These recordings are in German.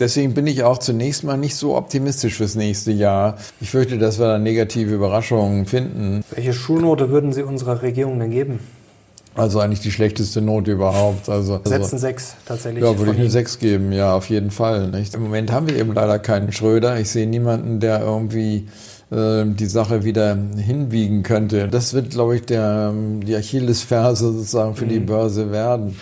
Deswegen bin ich auch zunächst mal nicht so optimistisch fürs nächste Jahr. Ich fürchte, dass wir da negative Überraschungen finden. Welche Schulnote würden Sie unserer Regierung denn geben? Also eigentlich die schlechteste Note überhaupt. Also, Setzen sechs tatsächlich. Ja, würde ich eine sechs geben, ja, auf jeden Fall. Nicht? Im Moment haben wir eben leider keinen Schröder. Ich sehe niemanden, der irgendwie äh, die Sache wieder hinbiegen könnte. Das wird, glaube ich, der, die Achillesferse sozusagen für mhm. die Börse werden.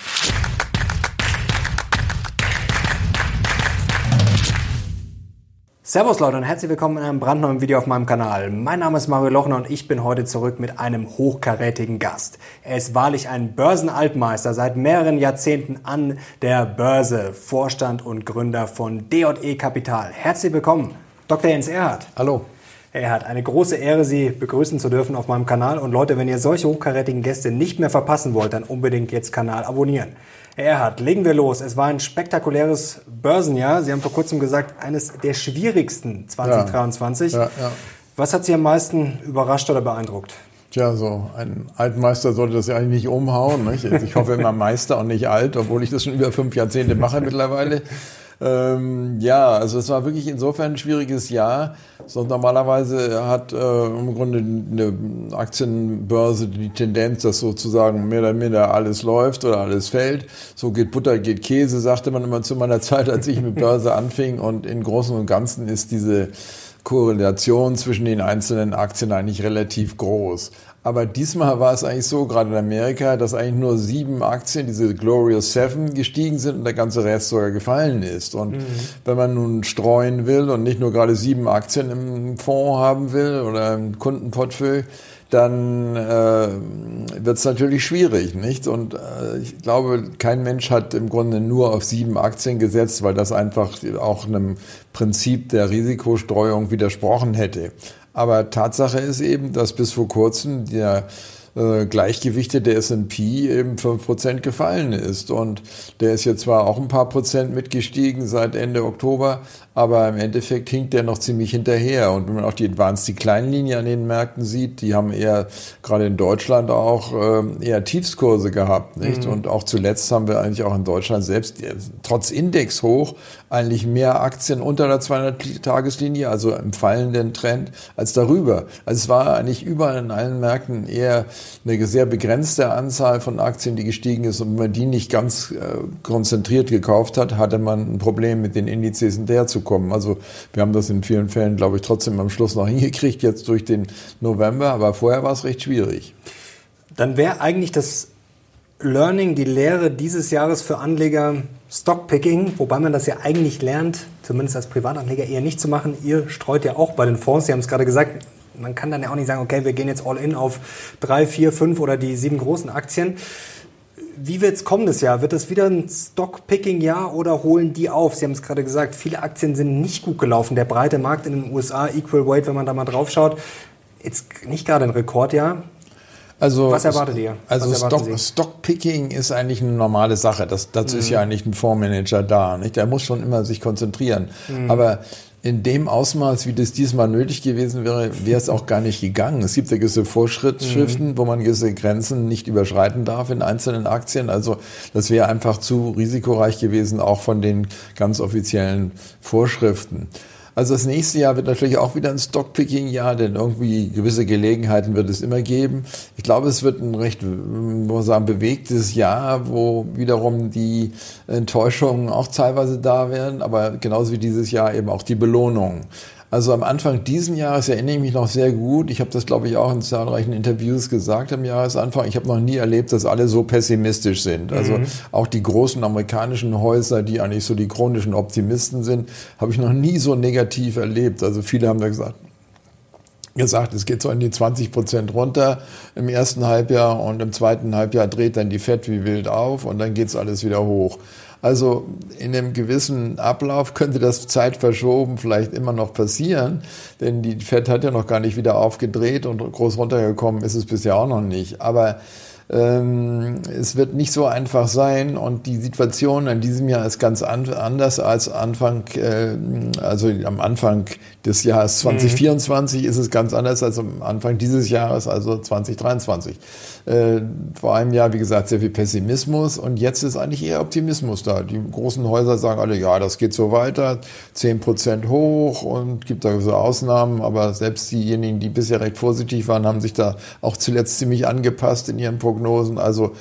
Servus Leute und herzlich willkommen in einem brandneuen Video auf meinem Kanal. Mein Name ist Mario Lochner und ich bin heute zurück mit einem hochkarätigen Gast. Er ist wahrlich ein Börsenaltmeister seit mehreren Jahrzehnten an der Börse, Vorstand und Gründer von DJE Kapital. Herzlich willkommen, Dr. Jens Erhardt. Hallo. Herr Erhardt, eine große Ehre, Sie begrüßen zu dürfen auf meinem Kanal. Und Leute, wenn ihr solche hochkarätigen Gäste nicht mehr verpassen wollt, dann unbedingt jetzt Kanal abonnieren. Herr Erhard, legen wir los. Es war ein spektakuläres Börsenjahr. Sie haben vor kurzem gesagt, eines der schwierigsten 2023. Ja, ja, ja. Was hat Sie am meisten überrascht oder beeindruckt? Tja, so ein Altmeister sollte das ja eigentlich nicht umhauen. Nicht? Also ich hoffe immer Meister und nicht alt, obwohl ich das schon über fünf Jahrzehnte mache mittlerweile. Ähm, ja, also es war wirklich insofern ein schwieriges Jahr. So, normalerweise hat äh, im Grunde eine Aktienbörse die Tendenz, dass sozusagen mehr oder minder alles läuft oder alles fällt. So geht Butter, geht Käse, sagte man immer zu meiner Zeit, als ich mit Börse anfing. Und im Großen und Ganzen ist diese Korrelation zwischen den einzelnen Aktien eigentlich relativ groß. Aber diesmal war es eigentlich so, gerade in Amerika, dass eigentlich nur sieben Aktien, diese Glorious Seven, gestiegen sind und der ganze Rest sogar gefallen ist. Und mhm. wenn man nun streuen will und nicht nur gerade sieben Aktien im Fonds haben will oder im Kundenportfolio, dann äh, wird es natürlich schwierig, nicht? Und äh, ich glaube, kein Mensch hat im Grunde nur auf sieben Aktien gesetzt, weil das einfach auch einem Prinzip der Risikostreuung widersprochen hätte. Aber Tatsache ist eben, dass bis vor kurzem der äh, gleichgewichtete S&P eben 5% gefallen ist. Und der ist jetzt zwar auch ein paar Prozent mitgestiegen seit Ende Oktober, aber im Endeffekt hinkt der noch ziemlich hinterher. Und wenn man auch die Advanced Decline Linie an den Märkten sieht, die haben eher, gerade in Deutschland auch, äh, eher Tiefskurse gehabt, nicht? Mhm. Und auch zuletzt haben wir eigentlich auch in Deutschland selbst, äh, trotz Index hoch, eigentlich mehr Aktien unter der 200-Tageslinie, also im fallenden Trend, als darüber. Also es war eigentlich überall in allen Märkten eher eine sehr begrenzte Anzahl von Aktien, die gestiegen ist. Und wenn man die nicht ganz äh, konzentriert gekauft hat, hatte man ein Problem mit den Indizes hinterherzukommen. Also wir haben das in vielen Fällen, glaube ich, trotzdem am Schluss noch hingekriegt, jetzt durch den November. Aber vorher war es recht schwierig. Dann wäre eigentlich das Learning, die Lehre dieses Jahres für Anleger Stockpicking, wobei man das ja eigentlich lernt, zumindest als Privatanleger eher nicht zu machen. Ihr streut ja auch bei den Fonds, Sie haben es gerade gesagt, man kann dann ja auch nicht sagen, okay, wir gehen jetzt all in auf drei, vier, fünf oder die sieben großen Aktien. Wie wird es kommendes Jahr? Wird es wieder ein Stockpicking-Jahr oder holen die auf? Sie haben es gerade gesagt, viele Aktien sind nicht gut gelaufen. Der breite Markt in den USA, Equal Weight, wenn man da mal drauf schaut, jetzt nicht gerade ein Rekordjahr. Also, Was erwartet ihr? Was also Stock, Stockpicking ist eigentlich eine normale Sache. Das, dazu mhm. ist ja eigentlich ein Fondsmanager da. Nicht? Der muss schon immer sich konzentrieren. Mhm. Aber in dem Ausmaß, wie das diesmal nötig gewesen wäre, wäre es auch gar nicht gegangen. Es gibt ja gewisse Vorschriften, mhm. wo man gewisse Grenzen nicht überschreiten darf in einzelnen Aktien. Also das wäre einfach zu risikoreich gewesen, auch von den ganz offiziellen Vorschriften. Also das nächste Jahr wird natürlich auch wieder ein Stockpicking-Jahr, denn irgendwie gewisse Gelegenheiten wird es immer geben. Ich glaube, es wird ein recht, muss sagen, bewegtes Jahr, wo wiederum die Enttäuschungen auch teilweise da werden, aber genauso wie dieses Jahr eben auch die Belohnungen. Also am Anfang diesen Jahres erinnere ich mich noch sehr gut. Ich habe das, glaube ich, auch in zahlreichen Interviews gesagt am Jahresanfang. Ich habe noch nie erlebt, dass alle so pessimistisch sind. Also mhm. auch die großen amerikanischen Häuser, die eigentlich so die chronischen Optimisten sind, habe ich noch nie so negativ erlebt. Also viele haben da gesagt, gesagt, es geht so in die 20 Prozent runter im ersten Halbjahr und im zweiten Halbjahr dreht dann die Fett wie wild auf und dann geht's alles wieder hoch. Also in einem gewissen Ablauf könnte das zeitverschoben vielleicht immer noch passieren, denn die Fed hat ja noch gar nicht wieder aufgedreht und groß runtergekommen ist es bisher auch noch nicht. Aber es wird nicht so einfach sein und die Situation in diesem Jahr ist ganz anders als Anfang, äh, also am Anfang des Jahres 2024 mhm. ist es ganz anders als am Anfang dieses Jahres, also 2023. Äh, vor einem Jahr, wie gesagt, sehr viel Pessimismus und jetzt ist eigentlich eher Optimismus da. Die großen Häuser sagen alle, ja, das geht so weiter, 10 Prozent hoch und gibt da so Ausnahmen, aber selbst diejenigen, die bisher recht vorsichtig waren, haben sich da auch zuletzt ziemlich angepasst in ihren Prognosen. Also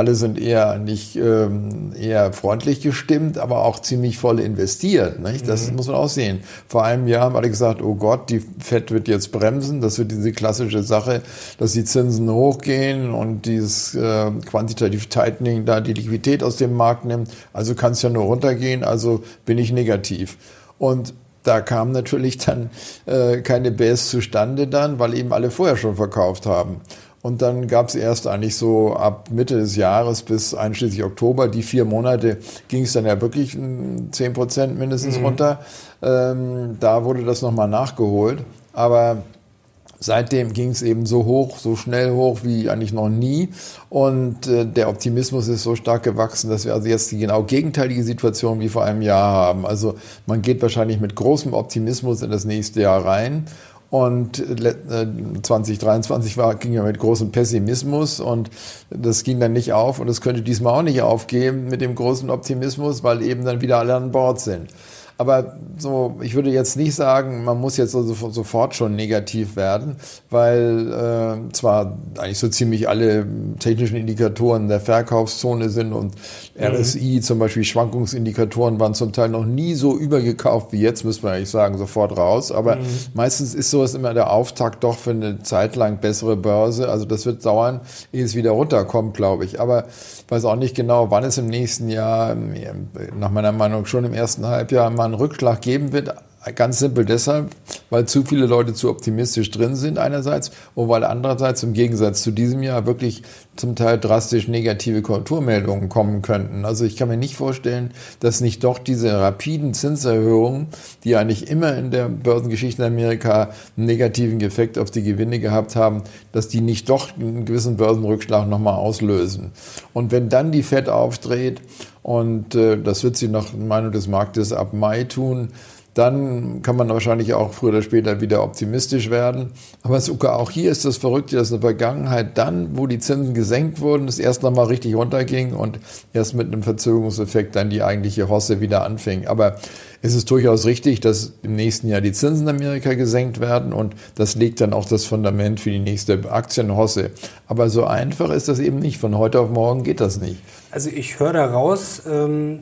alle sind eher nicht ähm, eher freundlich gestimmt, aber auch ziemlich voll investiert. Nicht? Das mhm. muss man auch sehen. Vor einem Jahr haben alle gesagt, oh Gott, die Fed wird jetzt bremsen. Das wird diese klassische Sache, dass die Zinsen hochgehen und dieses äh, Quantitative Tightening da die Liquidität aus dem Markt nimmt. Also kann es ja nur runtergehen. Also bin ich negativ. Und da kam natürlich dann äh, keine Base zustande dann, weil eben alle vorher schon verkauft haben. Und dann gab es erst eigentlich so ab Mitte des Jahres bis einschließlich Oktober, die vier Monate, ging es dann ja wirklich zehn Prozent mindestens mhm. runter. Ähm, da wurde das nochmal nachgeholt. Aber seitdem ging es eben so hoch, so schnell hoch wie eigentlich noch nie. Und äh, der Optimismus ist so stark gewachsen, dass wir also jetzt die genau gegenteilige Situation wie vor einem Jahr haben. Also man geht wahrscheinlich mit großem Optimismus in das nächste Jahr rein und 2023 äh, war, ging ja mit großem Pessimismus und das ging dann nicht auf und es könnte diesmal auch nicht aufgehen mit dem großen Optimismus, weil eben dann wieder alle an Bord sind. Aber so, ich würde jetzt nicht sagen, man muss jetzt also sofort schon negativ werden, weil äh, zwar eigentlich so ziemlich alle technischen Indikatoren der Verkaufszone sind und mhm. RSI, zum Beispiel Schwankungsindikatoren, waren zum Teil noch nie so übergekauft wie jetzt, müssen wir eigentlich sagen, sofort raus. Aber mhm. meistens ist sowas immer der Auftakt doch für eine Zeit lang bessere Börse. Also das wird dauern, ehe es wieder runterkommt, glaube ich. Aber ich weiß auch nicht genau, wann es im nächsten Jahr, nach meiner Meinung schon im ersten Halbjahr, mal einen Rückschlag geben wird. Ganz simpel deshalb, weil zu viele Leute zu optimistisch drin sind einerseits und weil andererseits im Gegensatz zu diesem Jahr wirklich zum Teil drastisch negative Konjunkturmeldungen kommen könnten. Also ich kann mir nicht vorstellen, dass nicht doch diese rapiden Zinserhöhungen, die eigentlich immer in der Börsengeschichte in Amerika einen negativen Effekt auf die Gewinne gehabt haben, dass die nicht doch einen gewissen Börsenrückschlag nochmal auslösen. Und wenn dann die Fed aufdreht und äh, das wird sie nach Meinung des Marktes ab Mai tun, dann kann man wahrscheinlich auch früher oder später wieder optimistisch werden. Aber sogar auch hier ist das Verrückte, dass in der Vergangenheit dann, wo die Zinsen gesenkt wurden, es erst nochmal richtig runterging und erst mit einem Verzögerungseffekt dann die eigentliche Hosse wieder anfing. Aber es ist durchaus richtig, dass im nächsten Jahr die Zinsen in Amerika gesenkt werden und das legt dann auch das Fundament für die nächste Aktienhosse. Aber so einfach ist das eben nicht. Von heute auf morgen geht das nicht. Also ich höre da raus, ähm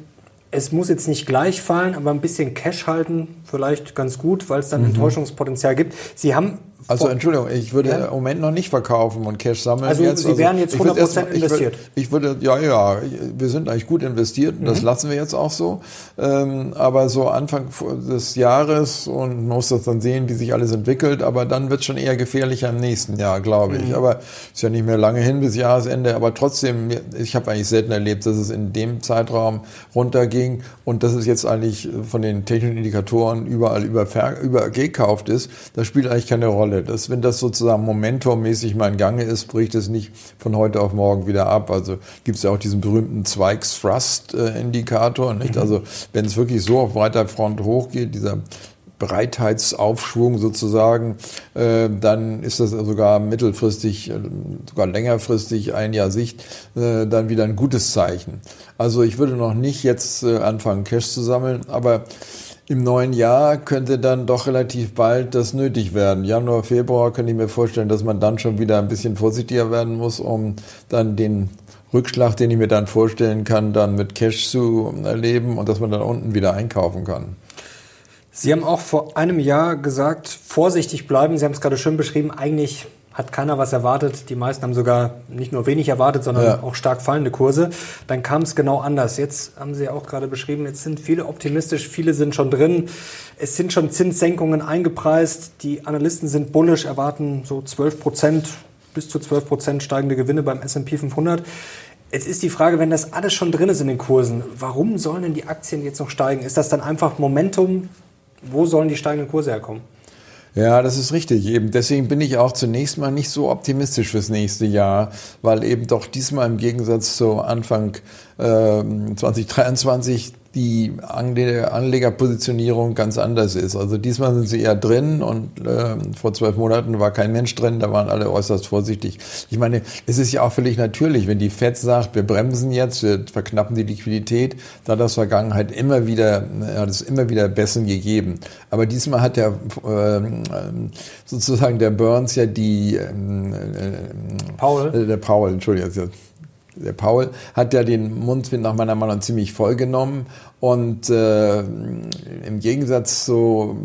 es muss jetzt nicht gleich fallen, aber ein bisschen Cash halten vielleicht ganz gut, weil es dann mhm. Enttäuschungspotenzial gibt. Sie haben also Entschuldigung, ich würde ja. im Moment noch nicht verkaufen und Cash sammeln. Also jetzt. Sie also, wären jetzt 100% erst, investiert. Ich würde, ich würde, ja, ja, wir sind eigentlich gut investiert und mhm. das lassen wir jetzt auch so. Ähm, aber so Anfang des Jahres und man muss das dann sehen, wie sich alles entwickelt. Aber dann wird es schon eher gefährlicher im nächsten Jahr, glaube ich. Mhm. Aber ist ja nicht mehr lange hin bis Jahresende. Aber trotzdem, ich habe eigentlich selten erlebt, dass es in dem Zeitraum runterging und dass es jetzt eigentlich von den technischen Indikatoren überall über, übergekauft ist. Das spielt eigentlich keine Rolle. Das, wenn das sozusagen momentummäßig mal in Gange ist, bricht es nicht von heute auf morgen wieder ab. Also gibt es ja auch diesen berühmten Zweigs-Thrust-Indikator. Nicht? Mhm. Also wenn es wirklich so auf weiter Front hochgeht, dieser Breitheitsaufschwung sozusagen, äh, dann ist das sogar mittelfristig, äh, sogar längerfristig, ein Jahr Sicht, äh, dann wieder ein gutes Zeichen. Also ich würde noch nicht jetzt äh, anfangen, Cash zu sammeln, aber im neuen Jahr könnte dann doch relativ bald das nötig werden. Januar, Februar könnte ich mir vorstellen, dass man dann schon wieder ein bisschen vorsichtiger werden muss, um dann den Rückschlag, den ich mir dann vorstellen kann, dann mit Cash zu erleben und dass man dann unten wieder einkaufen kann. Sie haben auch vor einem Jahr gesagt, vorsichtig bleiben. Sie haben es gerade schön beschrieben. Eigentlich hat keiner was erwartet. Die meisten haben sogar nicht nur wenig erwartet, sondern ja. auch stark fallende Kurse. Dann kam es genau anders. Jetzt haben Sie auch gerade beschrieben, jetzt sind viele optimistisch, viele sind schon drin. Es sind schon Zinssenkungen eingepreist. Die Analysten sind bullisch, erwarten so 12 Prozent, bis zu 12 Prozent steigende Gewinne beim S&P 500. Jetzt ist die Frage, wenn das alles schon drin ist in den Kursen, warum sollen denn die Aktien jetzt noch steigen? Ist das dann einfach Momentum? Wo sollen die steigenden Kurse herkommen? Ja, das ist richtig. Eben deswegen bin ich auch zunächst mal nicht so optimistisch fürs nächste Jahr, weil eben doch diesmal im Gegensatz zu Anfang äh, 2023 die Anlegerpositionierung ganz anders ist. Also diesmal sind sie eher drin und äh, vor zwölf Monaten war kein Mensch drin, da waren alle äußerst vorsichtig. Ich meine, es ist ja auch völlig natürlich, wenn die FED sagt, wir bremsen jetzt, wir verknappen die Liquidität, da hat das Vergangenheit immer wieder, hat es immer wieder Bessen gegeben. Aber diesmal hat der äh, sozusagen der Burns ja die äh, Paul. Äh, der Paul, Entschuldigung, der Paul hat ja den Mundwind nach meiner Meinung ziemlich voll genommen und äh, im Gegensatz zu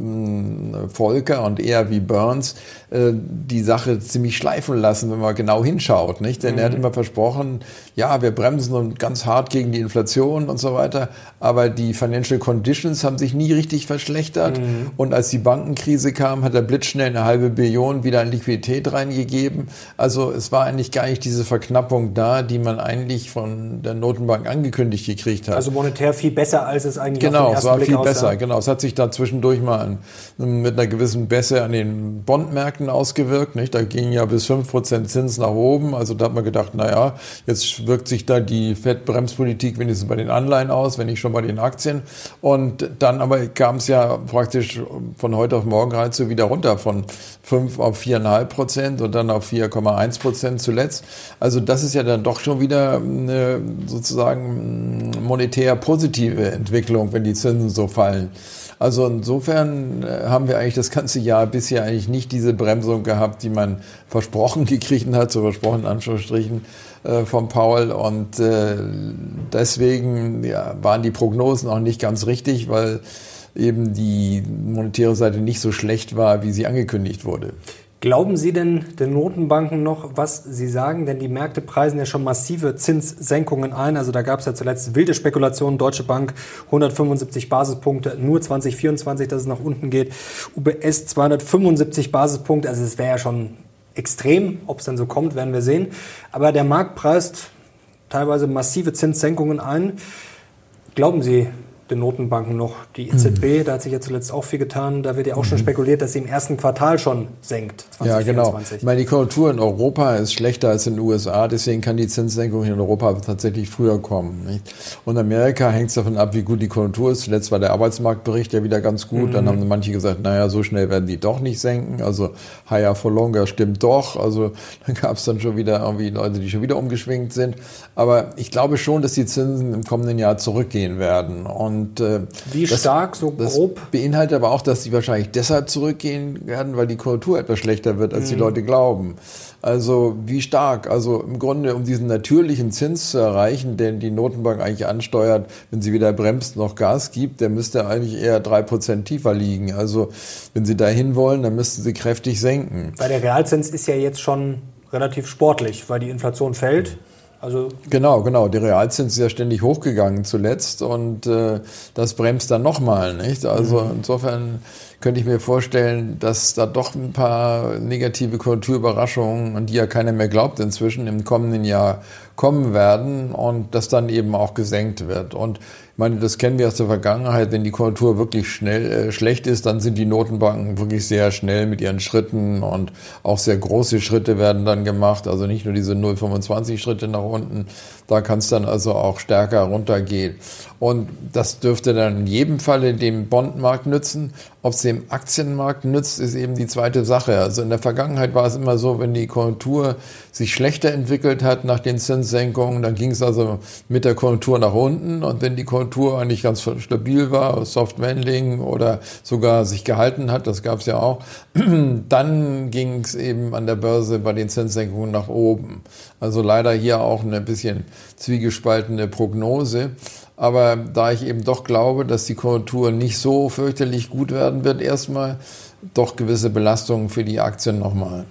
äh, Volker und eher wie Burns äh, die Sache ziemlich schleifen lassen, wenn man genau hinschaut. Nicht? Denn mhm. er hat mhm. immer versprochen, ja, wir bremsen und ganz hart gegen die Inflation und so weiter. Aber die Financial Conditions haben sich nie richtig verschlechtert. Mhm. Und als die Bankenkrise kam, hat er blitzschnell eine halbe Billion wieder in Liquidität reingegeben. Also es war eigentlich gar nicht diese Verknappung da, die man eigentlich von der Notenbank angekündigt gekriegt hat. Also monetär viel besser als es eigentlich Genau, auf den ersten es war Blick viel aussah. besser. Genau, es hat sich da zwischendurch mal an, mit einer gewissen Bässe an den Bondmärkten ausgewirkt. Nicht? Da ging ja bis 5% Zins nach oben. Also da hat man gedacht, naja, jetzt wirkt sich da die Fettbremspolitik wenigstens bei den Anleihen aus, wenn nicht schon bei den Aktien. Und dann aber kam es ja praktisch von heute auf morgen halt so wieder runter von 5 auf 4,5 Prozent und dann auf 4,1 Prozent zuletzt. Also das ist ja dann doch schon wieder eine sozusagen monetär positive Entwicklung, wenn die Zinsen so fallen. Also insofern äh, haben wir eigentlich das ganze Jahr bisher eigentlich nicht diese Bremsung gehabt, die man versprochen gekriegt hat, so versprochen in Anführungsstrichen äh, von Paul. Und äh, deswegen ja, waren die Prognosen auch nicht ganz richtig, weil eben die monetäre Seite nicht so schlecht war, wie sie angekündigt wurde. Glauben Sie denn den Notenbanken noch, was sie sagen? Denn die Märkte preisen ja schon massive Zinssenkungen ein. Also da gab es ja zuletzt wilde Spekulationen. Deutsche Bank 175 Basispunkte, nur 2024, dass es nach unten geht. UBS 275 Basispunkte. Also es wäre ja schon extrem. Ob es dann so kommt, werden wir sehen. Aber der Markt preist teilweise massive Zinssenkungen ein. Glauben Sie den Notenbanken noch. Die EZB, mhm. da hat sich ja zuletzt auch viel getan. Da wird ja auch mhm. schon spekuliert, dass sie im ersten Quartal schon senkt. 2024. Ja, genau. Ich meine, die Konjunktur in Europa ist schlechter als in den USA. Deswegen kann die Zinssenkung in Europa tatsächlich früher kommen. Nicht? Und Amerika hängt es davon ab, wie gut die Konjunktur ist. Zuletzt war der Arbeitsmarktbericht ja wieder ganz gut. Mhm. Dann haben manche gesagt, naja, so schnell werden die doch nicht senken. Also higher for longer stimmt doch. Also dann gab es dann schon wieder irgendwie Leute, die schon wieder umgeschwingt sind. Aber ich glaube schon, dass die Zinsen im kommenden Jahr zurückgehen werden. Und und, äh, Wie das, stark, so grob? Das beinhaltet aber auch, dass sie wahrscheinlich deshalb zurückgehen werden, weil die Konjunktur etwas schlechter wird, als mhm. die Leute glauben. Also wie stark? Also im Grunde, um diesen natürlichen Zins zu erreichen, den die Notenbank eigentlich ansteuert, wenn sie wieder bremst, noch Gas gibt, der müsste eigentlich eher drei Prozent tiefer liegen. Also wenn sie dahin wollen, dann müssten sie kräftig senken. Weil der Realzins ist ja jetzt schon relativ sportlich, weil die Inflation fällt. Also genau, genau. Der Realzins ist ja ständig hochgegangen zuletzt und äh, das bremst dann nochmal, nicht? Also mhm. insofern könnte ich mir vorstellen, dass da doch ein paar negative Konjunkturüberraschungen, an die ja keiner mehr glaubt inzwischen, im kommenden Jahr kommen werden und das dann eben auch gesenkt wird. Und ich meine, das kennen wir aus der Vergangenheit, wenn die Konjunktur wirklich schnell äh, schlecht ist, dann sind die Notenbanken wirklich sehr schnell mit ihren Schritten und auch sehr große Schritte werden dann gemacht. Also nicht nur diese 0,25 Schritte nach unten, da kann es dann also auch stärker runtergehen. Und das dürfte dann in jedem Falle dem Bondmarkt nützen. Ob es dem Aktienmarkt nützt, ist eben die zweite Sache. Also in der Vergangenheit war es immer so, wenn die Konjunktur sich schlechter entwickelt hat nach den Zinssenkungen, dann ging es also mit der Konjunktur nach unten. Und wenn die Konjunktur eigentlich ganz stabil war, Soft Landing oder sogar sich gehalten hat, das gab es ja auch, dann ging es eben an der Börse bei den Zinssenkungen nach oben. Also leider hier auch eine bisschen zwiegespaltene Prognose. Aber da ich eben doch glaube, dass die Konjunktur nicht so fürchterlich gut werden wird, erstmal doch gewisse Belastungen für die Aktien nochmal.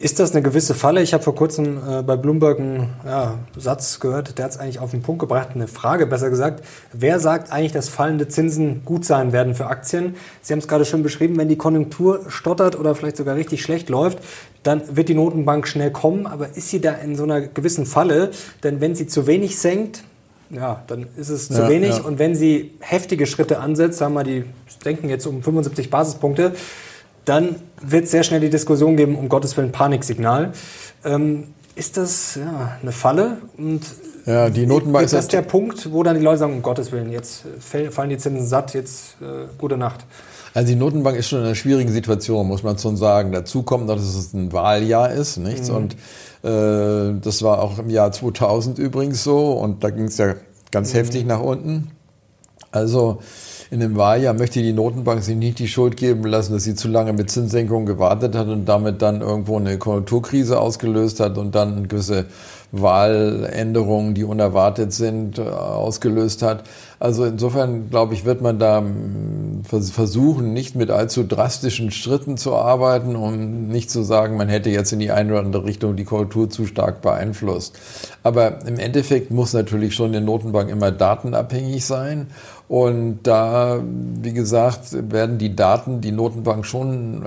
Ist das eine gewisse Falle? Ich habe vor kurzem äh, bei Bloomberg einen ja, Satz gehört, der hat es eigentlich auf den Punkt gebracht, eine Frage besser gesagt. Wer sagt eigentlich, dass fallende Zinsen gut sein werden für Aktien? Sie haben es gerade schon beschrieben, wenn die Konjunktur stottert oder vielleicht sogar richtig schlecht läuft, dann wird die Notenbank schnell kommen. Aber ist sie da in so einer gewissen Falle? Denn wenn sie zu wenig senkt, ja, dann ist es zu ja, wenig. Ja. Und wenn sie heftige Schritte ansetzt, sagen wir, die denken jetzt um 75 Basispunkte, dann wird es sehr schnell die Diskussion geben, um Gottes Willen Paniksignal. Ähm, ist das ja, eine Falle? Und ja, die Notenbank ist das der Punkt, wo dann die Leute sagen, um Gottes Willen, jetzt fallen die Zinsen satt, jetzt äh, gute Nacht. Also die Notenbank ist schon in einer schwierigen Situation, muss man schon sagen. Dazu kommt noch, dass es ein Wahljahr ist, nichts? Mhm. Und das war auch im Jahr 2000 übrigens so und da ging es ja ganz mhm. heftig nach unten. Also in dem Wahljahr möchte die Notenbank sich nicht die Schuld geben lassen, dass sie zu lange mit Zinssenkungen gewartet hat und damit dann irgendwo eine Konjunkturkrise ausgelöst hat und dann gewisse Wahländerungen, die unerwartet sind, äh, ausgelöst hat. Also insofern, glaube ich, wird man da hm, versuchen, nicht mit allzu drastischen Schritten zu arbeiten, um nicht zu sagen, man hätte jetzt in die eine oder andere Richtung die Konjunktur zu stark beeinflusst. Aber im Endeffekt muss natürlich schon eine Notenbank immer datenabhängig sein. Und da, wie gesagt, werden die Daten die Notenbank schon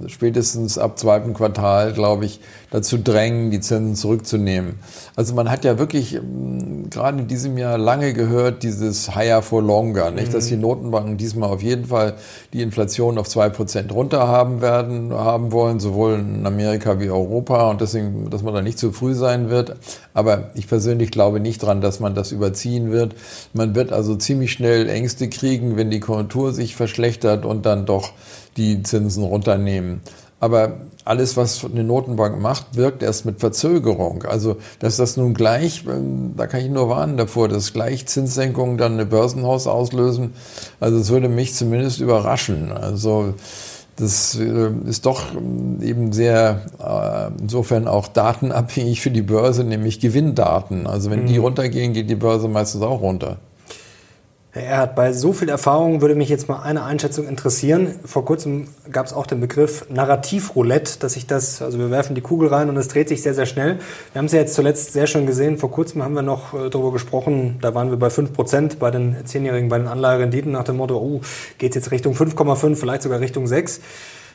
ähm, spätestens ab zweiten Quartal, glaube ich, dazu drängen, die Zinsen zurückzunehmen. Also man hat ja wirklich ähm, gerade in diesem Jahr lange gehört, dieses higher for longer, nicht? Mhm. dass die Notenbanken diesmal auf jeden Fall die Inflation auf zwei Prozent runter haben werden, haben wollen, sowohl in Amerika wie Europa und deswegen, dass man da nicht zu früh sein wird. Aber ich persönlich glaube nicht dran, dass man das überziehen wird. Man wird also ziemlich schnell schnell Ängste kriegen, wenn die Konjunktur sich verschlechtert und dann doch die Zinsen runternehmen. Aber alles, was eine Notenbank macht, wirkt erst mit Verzögerung. Also, dass das nun gleich, ähm, da kann ich nur warnen davor, dass gleich Zinssenkungen dann eine Börsenhaus auslösen. Also, es würde mich zumindest überraschen. Also, das äh, ist doch ähm, eben sehr, äh, insofern auch datenabhängig für die Börse, nämlich Gewinndaten. Also, wenn die mhm. runtergehen, geht die Börse meistens auch runter. Er hat bei so viel Erfahrung, würde mich jetzt mal eine Einschätzung interessieren. Vor kurzem gab es auch den Begriff Narrativroulette, dass sich das, also wir werfen die Kugel rein und es dreht sich sehr, sehr schnell. Wir haben es ja jetzt zuletzt sehr schön gesehen. Vor kurzem haben wir noch äh, darüber gesprochen, da waren wir bei 5% bei den Zehnjährigen, bei den Anleiherenditen nach dem Motto, oh, geht jetzt Richtung 5,5, vielleicht sogar Richtung 6.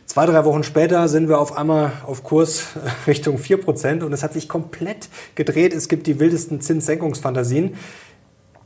Zwei, drei Wochen später sind wir auf einmal auf Kurs Richtung 4% und es hat sich komplett gedreht. Es gibt die wildesten Zinssenkungsfantasien.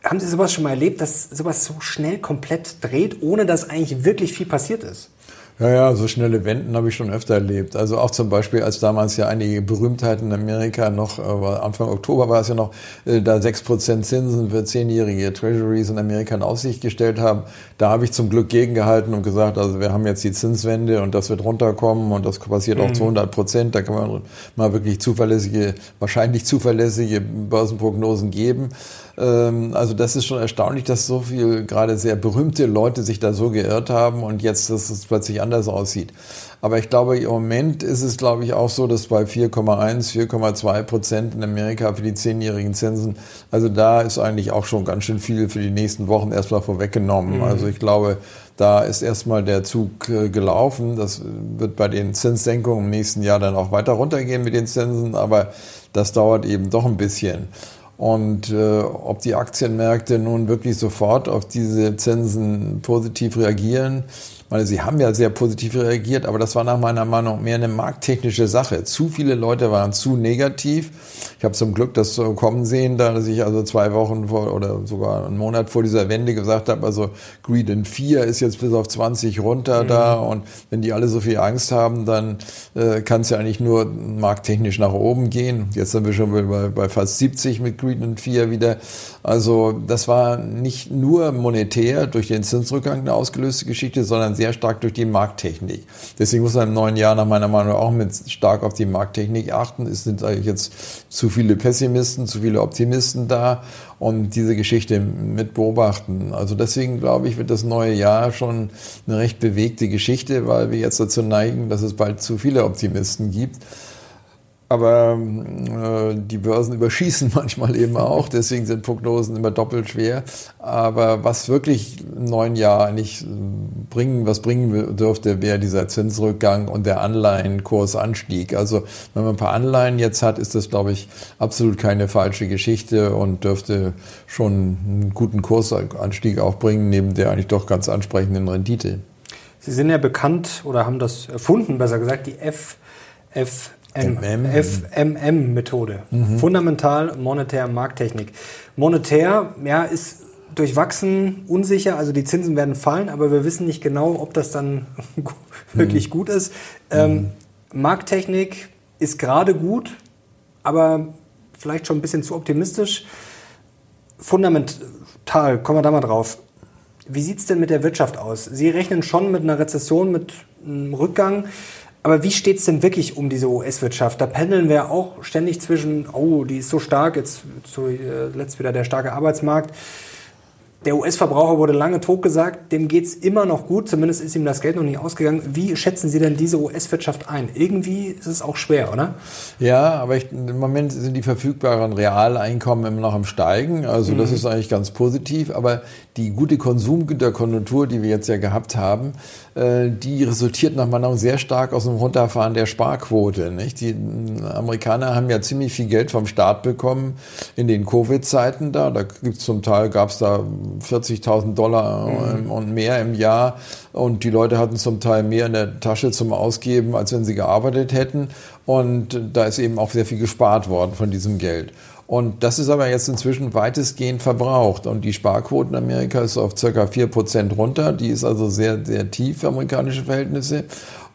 Haben Sie sowas schon mal erlebt, dass sowas so schnell komplett dreht, ohne dass eigentlich wirklich viel passiert ist? Ja, ja, so schnelle Wenden habe ich schon öfter erlebt. Also auch zum Beispiel, als damals ja einige Berühmtheiten in Amerika noch, äh, Anfang Oktober war es ja noch, äh, da sechs Prozent Zinsen für zehnjährige Treasuries in Amerika in Aussicht gestellt haben. Da habe ich zum Glück gegengehalten und gesagt, also wir haben jetzt die Zinswende und das wird runterkommen und das passiert auch mhm. zu 100 Prozent. Da kann man mal wirklich zuverlässige, wahrscheinlich zuverlässige Börsenprognosen geben. Ähm, also das ist schon erstaunlich, dass so viel gerade sehr berühmte Leute sich da so geirrt haben und jetzt, dass es plötzlich anders aussieht. Aber ich glaube, im Moment ist es, glaube ich, auch so, dass bei 4,1, 4,2 Prozent in Amerika für die zehnjährigen Zinsen, also da ist eigentlich auch schon ganz schön viel für die nächsten Wochen erstmal vorweggenommen. Mhm. Also ich glaube, da ist erstmal der Zug äh, gelaufen. Das wird bei den Zinssenkungen im nächsten Jahr dann auch weiter runtergehen mit den Zinsen, aber das dauert eben doch ein bisschen. Und äh, ob die Aktienmärkte nun wirklich sofort auf diese Zinsen positiv reagieren, weil sie haben ja sehr positiv reagiert, aber das war nach meiner Meinung mehr eine markttechnische Sache. Zu viele Leute waren zu negativ. Ich habe zum Glück das so kommen sehen, da dass ich also zwei Wochen vor oder sogar einen Monat vor dieser Wende gesagt habe, also Greed in 4 ist jetzt bis auf 20 runter mhm. da und wenn die alle so viel Angst haben, dann äh, kann es ja eigentlich nur markttechnisch nach oben gehen. Jetzt sind wir schon bei, bei fast 70 mit Greed in 4 wieder. Also das war nicht nur monetär durch den Zinsrückgang eine ausgelöste Geschichte, sondern sehr stark durch die Markttechnik. Deswegen muss man im neuen Jahr nach meiner Meinung auch mit stark auf die Markttechnik achten. Es sind eigentlich jetzt zu viele Pessimisten, zu viele Optimisten da und diese Geschichte mit beobachten. Also deswegen glaube ich, wird das neue Jahr schon eine recht bewegte Geschichte, weil wir jetzt dazu neigen, dass es bald zu viele Optimisten gibt. Aber äh, die Börsen überschießen manchmal eben auch, deswegen sind Prognosen immer doppelt schwer. Aber was wirklich im neuen Jahr nicht äh, bringen, was bringen dürfte, wäre dieser Zinsrückgang und der Anleihenkursanstieg. Also wenn man ein paar Anleihen jetzt hat, ist das, glaube ich, absolut keine falsche Geschichte und dürfte schon einen guten Kursanstieg auch bringen, neben der eigentlich doch ganz ansprechenden Rendite. Sie sind ja bekannt oder haben das erfunden, besser gesagt, die FF FMM-Methode. Mhm. Fundamental monetär Markttechnik. Monetär, ja, ist durchwachsen, unsicher. Also die Zinsen werden fallen, aber wir wissen nicht genau, ob das dann wirklich mhm. gut ist. Ähm, Markttechnik ist gerade gut, aber vielleicht schon ein bisschen zu optimistisch. Fundamental, kommen wir da mal drauf. Wie sieht es denn mit der Wirtschaft aus? Sie rechnen schon mit einer Rezession, mit einem Rückgang. Aber wie steht es denn wirklich um diese US-Wirtschaft? Da pendeln wir auch ständig zwischen, oh, die ist so stark, jetzt zuletzt wieder der starke Arbeitsmarkt der US-Verbraucher wurde lange totgesagt, dem geht es immer noch gut, zumindest ist ihm das Geld noch nicht ausgegangen. Wie schätzen Sie denn diese US-Wirtschaft ein? Irgendwie ist es auch schwer, oder? Ja, aber ich, im Moment sind die verfügbaren Realeinkommen immer noch am Steigen. Also mhm. das ist eigentlich ganz positiv. Aber die gute Konsumgüterkonjunktur, die wir jetzt ja gehabt haben, äh, die resultiert nach meiner Meinung sehr stark aus dem Runterfahren der Sparquote. Nicht? Die Amerikaner haben ja ziemlich viel Geld vom Staat bekommen in den Covid-Zeiten da. Da gibt's zum Teil gab's da 40.000 Dollar mhm. und mehr im Jahr. Und die Leute hatten zum Teil mehr in der Tasche zum Ausgeben, als wenn sie gearbeitet hätten. Und da ist eben auch sehr viel gespart worden von diesem Geld. Und das ist aber jetzt inzwischen weitestgehend verbraucht. Und die Sparquote in Amerika ist auf circa vier Prozent runter. Die ist also sehr, sehr tief für amerikanische Verhältnisse.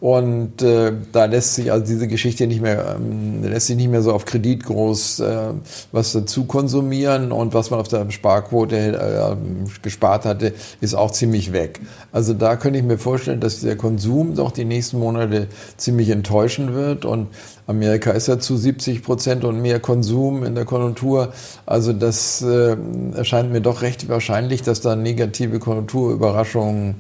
Und äh, da lässt sich also diese Geschichte nicht mehr, ähm, lässt sich nicht mehr so auf Kredit groß äh, was dazu konsumieren und was man auf der Sparquote äh, gespart hatte, ist auch ziemlich weg. Also da könnte ich mir vorstellen, dass der Konsum doch die nächsten Monate ziemlich enttäuschen wird und Amerika ist ja zu 70 Prozent und mehr Konsum in der Konjunktur. Also das äh, erscheint mir doch recht wahrscheinlich, dass da negative Konjunkturüberraschungen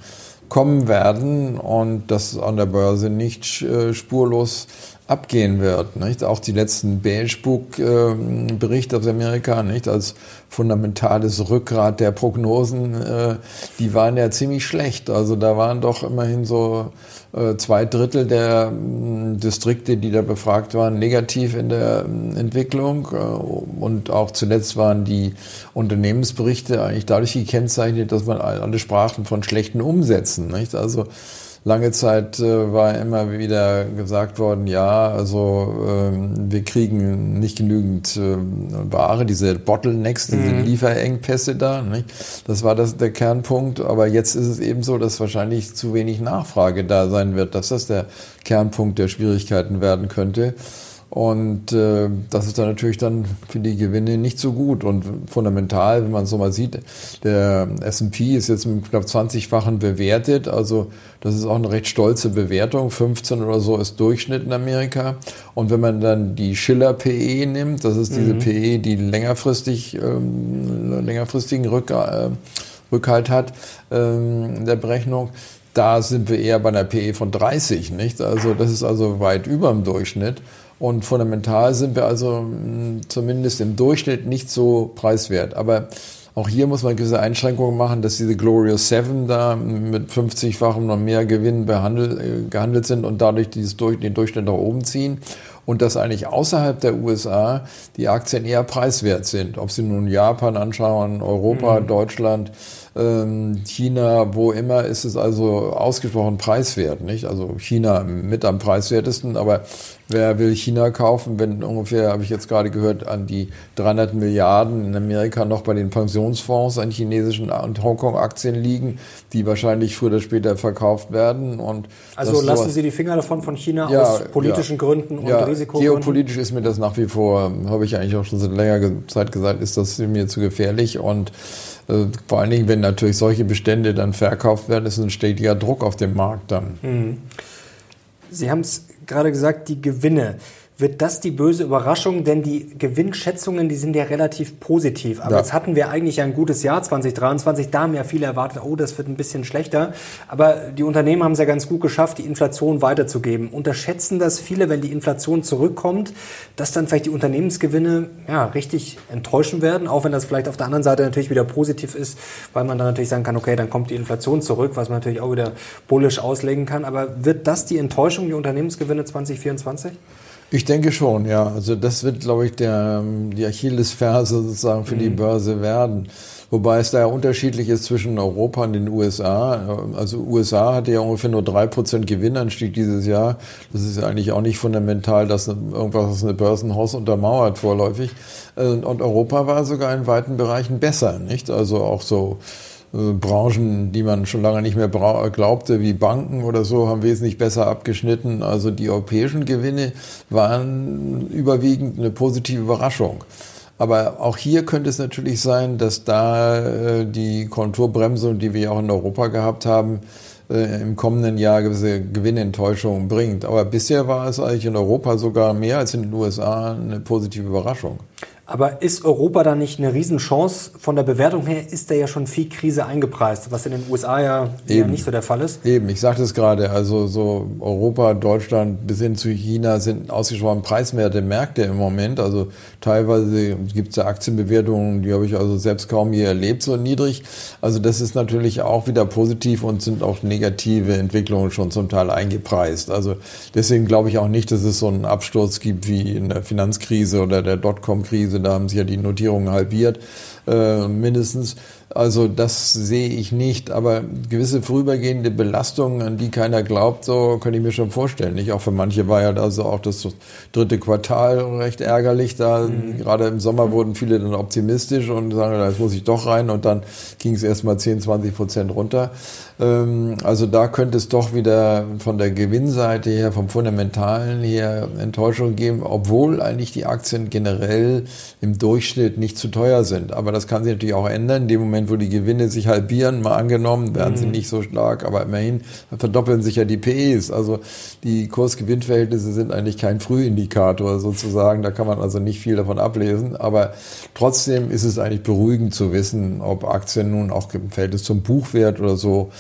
kommen werden und das an der Börse nicht äh, spurlos abgehen wird. Nicht? Auch die letzten Beige-Book-Berichte aus Amerika, nicht? als fundamentales Rückgrat der Prognosen, äh, die waren ja ziemlich schlecht. Also da waren doch immerhin so äh, zwei Drittel der mm, Distrikte, die da befragt waren, negativ in der mm, Entwicklung. Äh, und auch zuletzt waren die Unternehmensberichte eigentlich dadurch gekennzeichnet, dass man alle sprachen von schlechten Umsätzen. Nicht? Also lange Zeit äh, war immer wieder gesagt worden, ja, also ähm, wir kriegen nicht genügend äh, Ware, diese Bottlenecks, diese mhm. Lieferengpässe da. Nicht? Das war das, der Kernpunkt. Aber jetzt ist es eben so, dass wahrscheinlich zu wenig Nachfrage da sein wird, dass das der Kernpunkt der Schwierigkeiten werden könnte. Und äh, das ist dann natürlich dann für die Gewinne nicht so gut. Und fundamental, wenn man es so mal sieht, der S&P ist jetzt mit knapp 20-fachen bewertet. Also das ist auch eine recht stolze Bewertung. 15 oder so ist Durchschnitt in Amerika. Und wenn man dann die Schiller PE nimmt, das ist diese mhm. PE, die längerfristig, ähm, längerfristigen Rück, äh, Rückhalt hat ähm, in der Berechnung, da sind wir eher bei einer PE von 30, nicht? Also das ist also weit über dem Durchschnitt. Und fundamental sind wir also mm, zumindest im Durchschnitt nicht so preiswert. Aber auch hier muss man gewisse Einschränkungen machen, dass diese Glorious 7 da mit 50-fachem noch mehr Gewinn behandelt, äh, gehandelt sind und dadurch dieses durch, den Durchschnitt nach oben ziehen. Und dass eigentlich außerhalb der USA die Aktien eher preiswert sind. Ob Sie nun Japan anschauen, Europa, mhm. Deutschland, China, wo immer, ist es also ausgesprochen preiswert. Nicht? Also China mit am preiswertesten, aber wer will China kaufen, wenn ungefähr, habe ich jetzt gerade gehört, an die 300 Milliarden in Amerika noch bei den Pensionsfonds an chinesischen und Hongkong-Aktien liegen, die wahrscheinlich früher oder später verkauft werden. Und also lassen Sie die Finger davon von China ja, aus politischen ja, Gründen und ja, Risikogründen? Geopolitisch ist mir das nach wie vor, habe ich eigentlich auch schon seit längerer Zeit gesagt, ist das mir zu gefährlich und vor allen Dingen, wenn natürlich solche Bestände dann verkauft werden, ist ein stetiger Druck auf dem Markt dann. Mhm. Sie haben es gerade gesagt, die Gewinne wird das die böse Überraschung, denn die Gewinnschätzungen, die sind ja relativ positiv. Aber ja. jetzt hatten wir eigentlich ein gutes Jahr 2023, da haben ja viele erwartet, oh, das wird ein bisschen schlechter. Aber die Unternehmen haben es ja ganz gut geschafft, die Inflation weiterzugeben. Unterschätzen das viele, wenn die Inflation zurückkommt, dass dann vielleicht die Unternehmensgewinne ja, richtig enttäuschen werden, auch wenn das vielleicht auf der anderen Seite natürlich wieder positiv ist, weil man dann natürlich sagen kann, okay, dann kommt die Inflation zurück, was man natürlich auch wieder bullisch auslegen kann. Aber wird das die Enttäuschung, die Unternehmensgewinne 2024? Ich denke schon, ja. Also das wird, glaube ich, der, die Achillesferse sozusagen für mhm. die Börse werden. Wobei es da ja unterschiedlich ist zwischen Europa und den USA. Also USA hatte ja ungefähr nur drei Prozent Gewinnanstieg dieses Jahr. Das ist ja eigentlich auch nicht fundamental, dass irgendwas eine Börsenhaus untermauert vorläufig. Und Europa war sogar in weiten Bereichen besser, nicht? Also auch so Branchen, die man schon lange nicht mehr glaubte, wie Banken oder so, haben wesentlich besser abgeschnitten. Also die europäischen Gewinne waren überwiegend eine positive Überraschung. Aber auch hier könnte es natürlich sein, dass da äh, die Konturbremsung, die wir auch in Europa gehabt haben, äh, im kommenden Jahr gewisse Gewinnenttäuschungen bringt. Aber bisher war es eigentlich in Europa sogar mehr als in den USA eine positive Überraschung. Aber ist Europa da nicht eine Riesenchance? Von der Bewertung her ist da ja schon viel Krise eingepreist, was in den USA ja, ja nicht so der Fall ist. Eben, ich sagte es gerade, also so Europa, Deutschland bis hin zu China sind ausgesprochen preiswerte Märkte im Moment. Also teilweise gibt es da Aktienbewertungen, die habe ich also selbst kaum je erlebt, so niedrig. Also das ist natürlich auch wieder positiv und sind auch negative Entwicklungen schon zum Teil eingepreist. Also deswegen glaube ich auch nicht, dass es so einen Absturz gibt wie in der Finanzkrise oder der Dotcom-Krise da haben sich ja die Notierungen halbiert, äh, mindestens. Also das sehe ich nicht, aber gewisse vorübergehende Belastungen, an die keiner glaubt, so kann ich mir schon vorstellen. Nicht auch für manche war ja also auch das dritte Quartal recht ärgerlich. Da mhm. gerade im Sommer wurden viele dann optimistisch und sagen, da muss ich doch rein und dann ging es erst mal 10, 20 Prozent runter. Ähm, also da könnte es doch wieder von der Gewinnseite her, vom Fundamentalen her Enttäuschung geben, obwohl eigentlich die Aktien generell im Durchschnitt nicht zu teuer sind. Aber das kann sich natürlich auch ändern. In dem Moment, wo die Gewinne sich halbieren, mal angenommen, werden mhm. sie nicht so stark, aber immerhin verdoppeln sich ja die PEs. Also die Kursgewinnverhältnisse sind eigentlich kein Frühindikator sozusagen. Da kann man also nicht viel davon ablesen. Aber trotzdem ist es eigentlich beruhigend zu wissen, ob Aktien nun auch im Verhältnis zum Buchwert oder so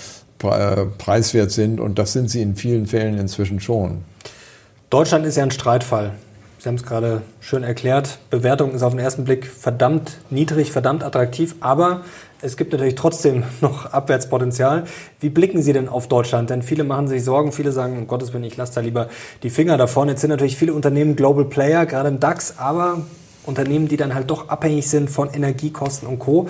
äh, preiswert sind. Und das sind sie in vielen Fällen inzwischen schon. Deutschland ist ja ein Streitfall. Sie haben es gerade schön erklärt. Bewertung ist auf den ersten Blick verdammt niedrig, verdammt attraktiv, aber es gibt natürlich trotzdem noch Abwärtspotenzial. Wie blicken Sie denn auf Deutschland? Denn viele machen sich Sorgen, viele sagen, um Gottes Willen, ich lasse da lieber die Finger davon. Jetzt sind natürlich viele Unternehmen Global Player, gerade im DAX, aber Unternehmen, die dann halt doch abhängig sind von Energiekosten und Co.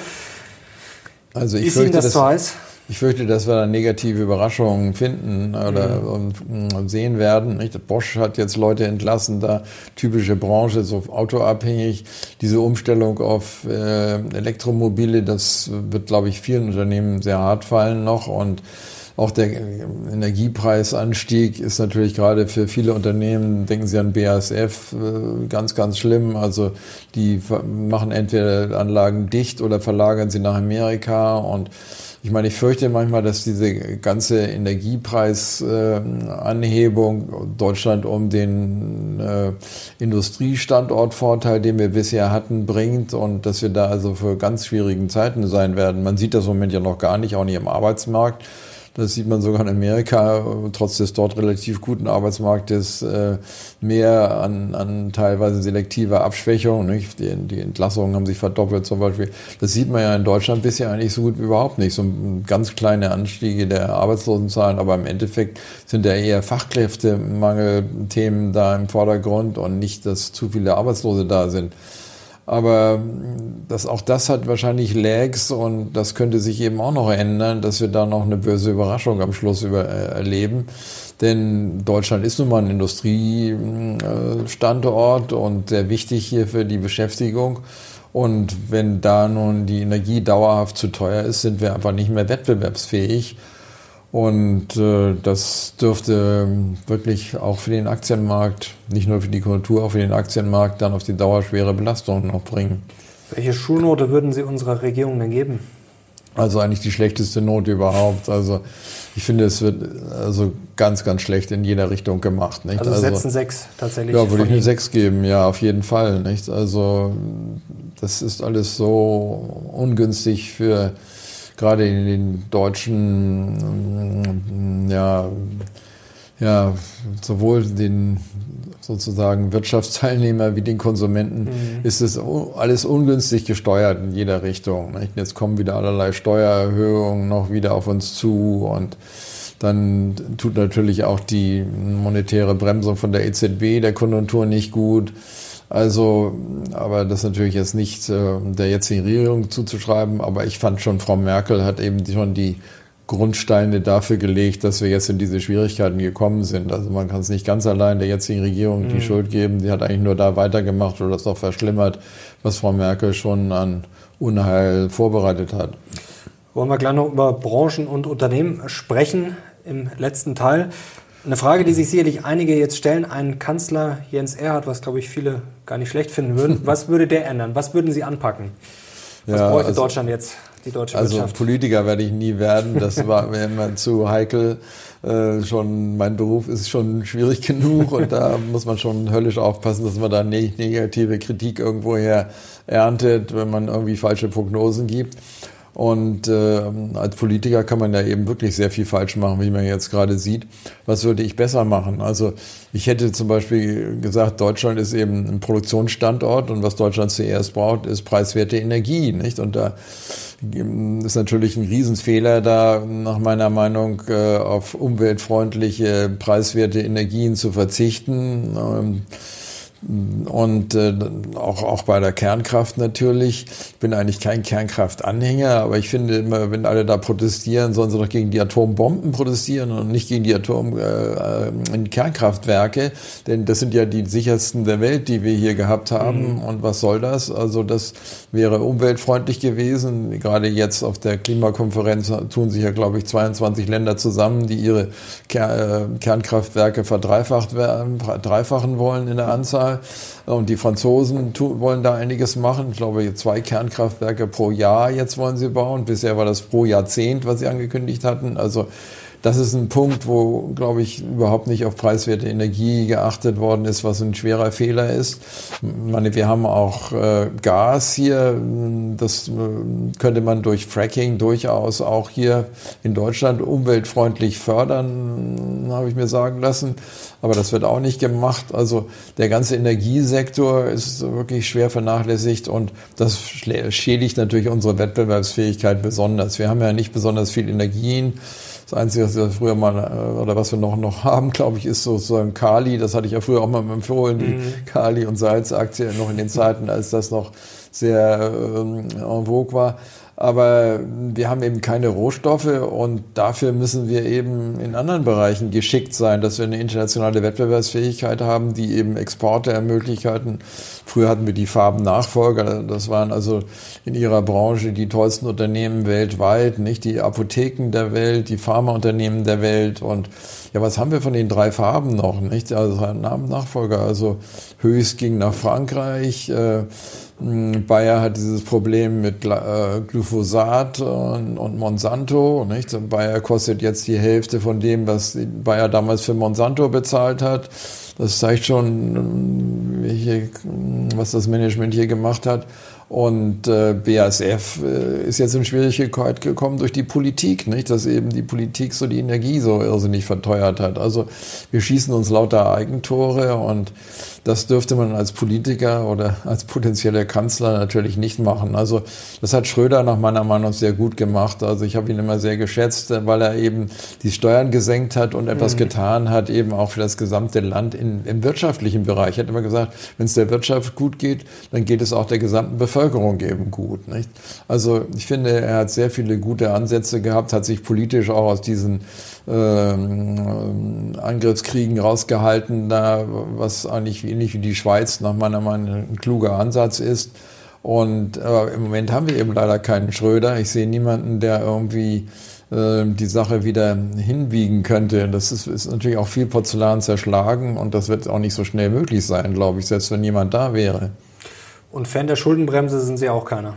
Also ich Ist Ihnen das, das zu heiß? Ich fürchte, dass wir da negative Überraschungen finden oder mhm. und, sehen werden. Nicht? Bosch hat jetzt Leute entlassen, da typische Branche, so autoabhängig. Diese Umstellung auf äh, Elektromobile, das wird, glaube ich, vielen Unternehmen sehr hart fallen noch und auch der Energiepreisanstieg ist natürlich gerade für viele Unternehmen, denken Sie an BASF, äh, ganz, ganz schlimm. Also die machen entweder Anlagen dicht oder verlagern sie nach Amerika und ich meine, ich fürchte manchmal, dass diese ganze Energiepreisanhebung äh, Deutschland um den äh, Industriestandortvorteil, den wir bisher hatten, bringt und dass wir da also für ganz schwierigen Zeiten sein werden. Man sieht das im Moment ja noch gar nicht, auch nicht im Arbeitsmarkt. Das sieht man sogar in Amerika, trotz des dort relativ guten Arbeitsmarktes, äh, mehr an, an teilweise selektiver Abschwächung. Nicht? Die, die Entlassungen haben sich verdoppelt zum Beispiel. Das sieht man ja in Deutschland bisher eigentlich so gut wie überhaupt nicht. So ganz kleine Anstiege der Arbeitslosenzahlen, aber im Endeffekt sind ja eher Fachkräftemangelthemen da im Vordergrund und nicht, dass zu viele Arbeitslose da sind. Aber das, auch das hat wahrscheinlich Lags und das könnte sich eben auch noch ändern, dass wir da noch eine böse Überraschung am Schluss über, äh, erleben. Denn Deutschland ist nun mal ein Industriestandort und sehr wichtig hier für die Beschäftigung. Und wenn da nun die Energie dauerhaft zu teuer ist, sind wir einfach nicht mehr wettbewerbsfähig. Und äh, das dürfte wirklich auch für den Aktienmarkt, nicht nur für die Konjunktur, auch für den Aktienmarkt dann auf die Dauer schwere Belastungen noch bringen. Welche Schulnote würden Sie unserer Regierung denn geben? Also eigentlich die schlechteste Note überhaupt. Also ich finde, es wird also ganz, ganz schlecht in jeder Richtung gemacht. Nicht? Also, also setzen sechs tatsächlich. Ja, würde ich eine sechs geben, ja, auf jeden Fall. Nicht? Also das ist alles so ungünstig für gerade in den deutschen, ja, ja, sowohl den sozusagen Wirtschaftsteilnehmer wie den Konsumenten mhm. ist es alles ungünstig gesteuert in jeder Richtung. Jetzt kommen wieder allerlei Steuererhöhungen noch wieder auf uns zu und dann tut natürlich auch die monetäre Bremsung von der EZB der Konjunktur nicht gut. Also, aber das ist natürlich jetzt nicht äh, der jetzigen Regierung zuzuschreiben, aber ich fand schon, Frau Merkel hat eben schon die Grundsteine dafür gelegt, dass wir jetzt in diese Schwierigkeiten gekommen sind. Also man kann es nicht ganz allein der jetzigen Regierung die mhm. Schuld geben. Sie hat eigentlich nur da weitergemacht oder das auch verschlimmert, was Frau Merkel schon an Unheil vorbereitet hat. Wollen wir gleich noch über Branchen und Unternehmen sprechen im letzten Teil. Eine Frage, die sich sicherlich einige jetzt stellen. Ein Kanzler Jens Erhard, was glaube ich viele gar nicht schlecht finden würden. Was würde der ändern? Was würden Sie anpacken? Was ja, bräuchte also, Deutschland jetzt, die deutsche also Wirtschaft? Also Politiker werde ich nie werden. Das war mir immer zu heikel. Äh, schon mein Beruf ist schon schwierig genug und da muss man schon höllisch aufpassen, dass man da nicht negative Kritik irgendwoher erntet, wenn man irgendwie falsche Prognosen gibt. Und äh, als Politiker kann man ja eben wirklich sehr viel falsch machen, wie man jetzt gerade sieht. Was würde ich besser machen? Also ich hätte zum Beispiel gesagt, Deutschland ist eben ein Produktionsstandort und was Deutschland zuerst braucht, ist preiswerte Energie, nicht? Und da ist natürlich ein Riesenfehler da, nach meiner Meinung, äh, auf umweltfreundliche, preiswerte Energien zu verzichten. Ähm, und äh, auch, auch bei der Kernkraft natürlich. Ich bin eigentlich kein Kernkraftanhänger, aber ich finde immer, wenn alle da protestieren, sollen sie doch gegen die Atombomben protestieren und nicht gegen die Atom äh, äh Kernkraftwerke. Denn das sind ja die sichersten der Welt, die wir hier gehabt haben. Mhm. Und was soll das? Also das wäre umweltfreundlich gewesen. Gerade jetzt auf der Klimakonferenz tun sich ja, glaube ich, 22 Länder zusammen, die ihre Ker äh, Kernkraftwerke verdreifacht werden, verdreifachen wollen in der Anzahl. Mal. Und die Franzosen wollen da einiges machen. Ich glaube, zwei Kernkraftwerke pro Jahr jetzt wollen sie bauen. Bisher war das pro Jahrzehnt, was sie angekündigt hatten. Also das ist ein Punkt, wo, glaube ich, überhaupt nicht auf preiswerte Energie geachtet worden ist, was ein schwerer Fehler ist. Ich meine, wir haben auch äh, Gas hier. Das äh, könnte man durch Fracking durchaus auch hier in Deutschland umweltfreundlich fördern, habe ich mir sagen lassen. Aber das wird auch nicht gemacht. Also der ganze Energiesektor ist wirklich schwer vernachlässigt und das schädigt natürlich unsere Wettbewerbsfähigkeit besonders. Wir haben ja nicht besonders viel Energien. Das Einzige, was wir früher mal, äh, oder was wir noch, noch haben, glaube ich, ist sozusagen Kali. Das hatte ich ja früher auch mal empfohlen, die mhm. Kali- und Salzaktie, noch in den Zeiten, als das noch sehr ähm, en vogue war. Aber wir haben eben keine Rohstoffe und dafür müssen wir eben in anderen Bereichen geschickt sein, dass wir eine internationale Wettbewerbsfähigkeit haben, die eben Exporte ermöglichen. Früher hatten wir die Farben-Nachfolger, das waren also in ihrer Branche die tollsten Unternehmen weltweit, nicht die Apotheken der Welt, die Pharmaunternehmen der Welt und ja, was haben wir von den drei Farben noch, nicht? Also Nachfolger, also Höchst ging nach Frankreich, äh, Bayer hat dieses Problem mit äh, Glyphosat und, Monsanto. Nicht? Bayer kostet jetzt die Hälfte von dem, was Bayer damals für Monsanto bezahlt hat. Das zeigt schon, was das Management hier gemacht hat. Und äh, BASF äh, ist jetzt in Schwierigkeit gekommen durch die Politik, nicht? Dass eben die Politik so die Energie so irrsinnig verteuert hat. Also wir schießen uns lauter Eigentore und das dürfte man als Politiker oder als potenzieller Kanzler natürlich nicht machen. Also das hat Schröder nach meiner Meinung sehr gut gemacht. Also ich habe ihn immer sehr geschätzt, weil er eben die Steuern gesenkt hat und etwas mhm. getan hat, eben auch für das gesamte Land in, im wirtschaftlichen Bereich. Er hat immer gesagt, wenn es der Wirtschaft gut geht, dann geht es auch der gesamten Bevölkerung eben gut. Nicht? Also ich finde, er hat sehr viele gute Ansätze gehabt, hat sich politisch auch aus diesen ähm, Angriffskriegen rausgehalten, da, was eigentlich ähnlich wie die Schweiz nach meiner Meinung ein kluger Ansatz ist. Und äh, im Moment haben wir eben leider keinen Schröder. Ich sehe niemanden, der irgendwie äh, die Sache wieder hinbiegen könnte. Das ist, ist natürlich auch viel Porzellan zerschlagen und das wird auch nicht so schnell möglich sein, glaube ich, selbst wenn jemand da wäre. Und Fan der Schuldenbremse sind Sie auch keiner?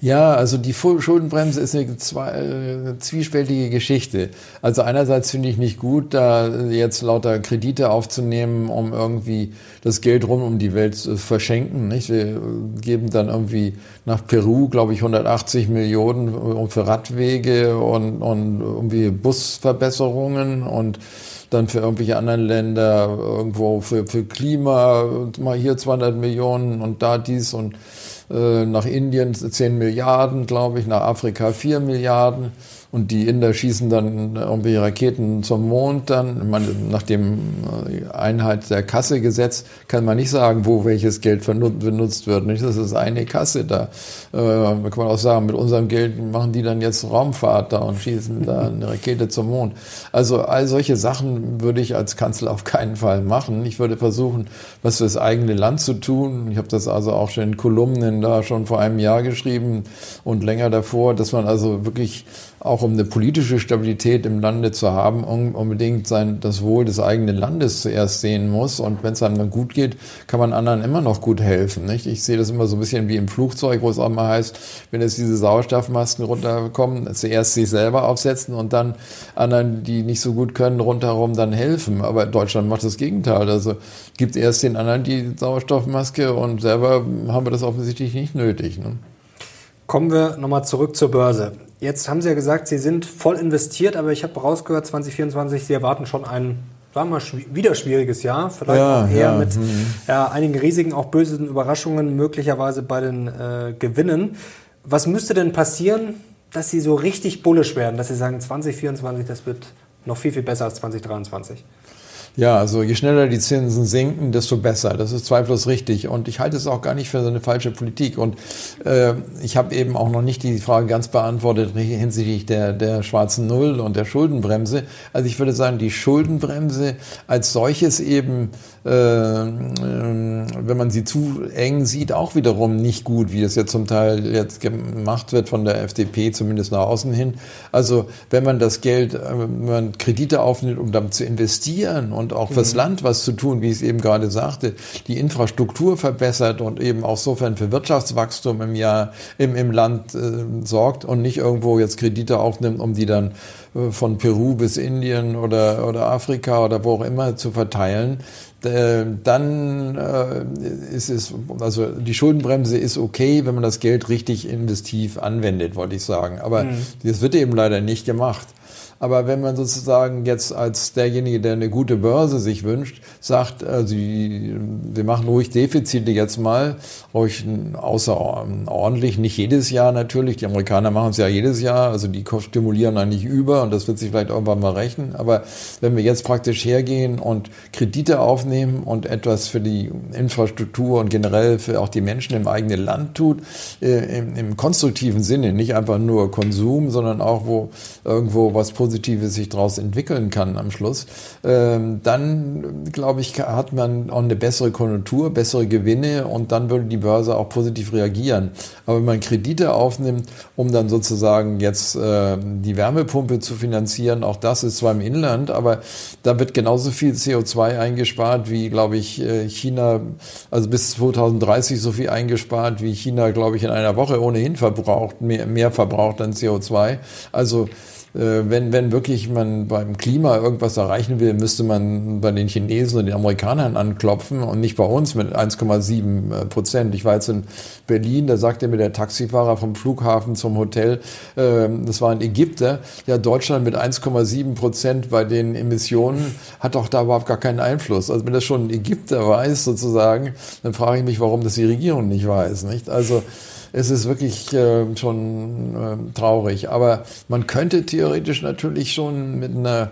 Ja, also die Schuldenbremse ist eine, eine zwiespältige Geschichte. Also einerseits finde ich nicht gut, da jetzt lauter Kredite aufzunehmen, um irgendwie das Geld rum um die Welt zu verschenken. Nicht? Wir geben dann irgendwie nach Peru, glaube ich, 180 Millionen für Radwege und, und irgendwie Busverbesserungen und dann für irgendwelche anderen Länder irgendwo für, für Klima, mal hier 200 Millionen und da dies und äh, nach Indien 10 Milliarden, glaube ich, nach Afrika 4 Milliarden. Und die Inder schießen dann irgendwelche Raketen zum Mond dann. Man, nach dem äh, Einheit der Kasse Gesetz kann man nicht sagen, wo welches Geld benutzt wird. Nicht? Das ist eine Kasse da. Äh, kann man auch sagen, mit unserem Geld machen die dann jetzt Raumfahrt da und schießen da eine Rakete zum Mond. Also all solche Sachen würde ich als Kanzler auf keinen Fall machen. Ich würde versuchen, was für das eigene Land zu tun. Ich habe das also auch schon in Kolumnen da schon vor einem Jahr geschrieben und länger davor, dass man also wirklich auch um eine politische Stabilität im Lande zu haben, unbedingt sein, das Wohl des eigenen Landes zuerst sehen muss. Und wenn es einem dann gut geht, kann man anderen immer noch gut helfen. Nicht? Ich sehe das immer so ein bisschen wie im Flugzeug, wo es auch mal heißt, wenn jetzt diese Sauerstoffmasken runterkommen, zuerst sich selber aufsetzen und dann anderen, die nicht so gut können, rundherum dann helfen. Aber Deutschland macht das Gegenteil. Also gibt erst den anderen die Sauerstoffmaske und selber haben wir das offensichtlich nicht nötig. Ne? Kommen wir nochmal zurück zur Börse. Jetzt haben Sie ja gesagt, Sie sind voll investiert, aber ich habe rausgehört, 2024, Sie erwarten schon ein, sagen wir mal, wieder schwieriges Jahr. Vielleicht ja, auch eher ja, mit hm. ja, einigen riesigen, auch bösen Überraschungen, möglicherweise bei den äh, Gewinnen. Was müsste denn passieren, dass Sie so richtig bullisch werden, dass Sie sagen, 2024, das wird noch viel, viel besser als 2023? Ja, also je schneller die Zinsen sinken, desto besser. Das ist zweifellos richtig. Und ich halte es auch gar nicht für so eine falsche Politik. Und äh, ich habe eben auch noch nicht die Frage ganz beantwortet hinsichtlich der, der schwarzen Null und der Schuldenbremse. Also ich würde sagen, die Schuldenbremse als solches eben, wenn man sie zu eng sieht, auch wiederum nicht gut, wie das jetzt zum Teil jetzt gemacht wird von der FDP, zumindest nach außen hin. Also wenn man das Geld, äh, wenn man Kredite aufnimmt, um damit zu investieren und auch fürs mhm. Land was zu tun, wie ich es eben gerade sagte, die Infrastruktur verbessert und eben auch sofern für Wirtschaftswachstum im Jahr im, im Land äh, sorgt und nicht irgendwo jetzt Kredite aufnimmt, um die dann äh, von Peru bis Indien oder, oder Afrika oder wo auch immer zu verteilen, äh, dann äh, ist es, also die Schuldenbremse ist okay, wenn man das Geld richtig investiv anwendet, wollte ich sagen. Aber mhm. das wird eben leider nicht gemacht. Aber wenn man sozusagen jetzt als derjenige, der eine gute Börse sich wünscht, sagt, also wir machen ruhig Defizite jetzt mal, ruhig außerordentlich, nicht jedes Jahr natürlich. Die Amerikaner machen es ja jedes Jahr, also die stimulieren eigentlich über und das wird sich vielleicht irgendwann mal rechnen. Aber wenn wir jetzt praktisch hergehen und Kredite aufnehmen und etwas für die Infrastruktur und generell für auch die Menschen im eigenen Land tut, äh, im, konstruktiven Sinne, nicht einfach nur Konsum, sondern auch wo irgendwo was Positives Positives sich daraus entwickeln kann am Schluss, ähm, dann glaube ich, hat man auch eine bessere Konjunktur, bessere Gewinne und dann würde die Börse auch positiv reagieren. Aber wenn man Kredite aufnimmt, um dann sozusagen jetzt äh, die Wärmepumpe zu finanzieren, auch das ist zwar im Inland, aber da wird genauso viel CO2 eingespart, wie, glaube ich, äh, China, also bis 2030 so viel eingespart, wie China, glaube ich, in einer Woche ohnehin verbraucht, mehr, mehr verbraucht an CO2. Also wenn, wenn wirklich man beim Klima irgendwas erreichen will, müsste man bei den Chinesen und den Amerikanern anklopfen und nicht bei uns mit 1,7 äh, Prozent. Ich war jetzt in Berlin, da sagte mir der Taxifahrer vom Flughafen zum Hotel, ähm, das war ein Ägypter, ja, Deutschland mit 1,7 Prozent bei den Emissionen hat doch da überhaupt gar keinen Einfluss. Also wenn das schon ein Ägypter weiß sozusagen, dann frage ich mich, warum das die Regierung nicht weiß, nicht? Also, es ist wirklich äh, schon äh, traurig. Aber man könnte theoretisch natürlich schon mit einer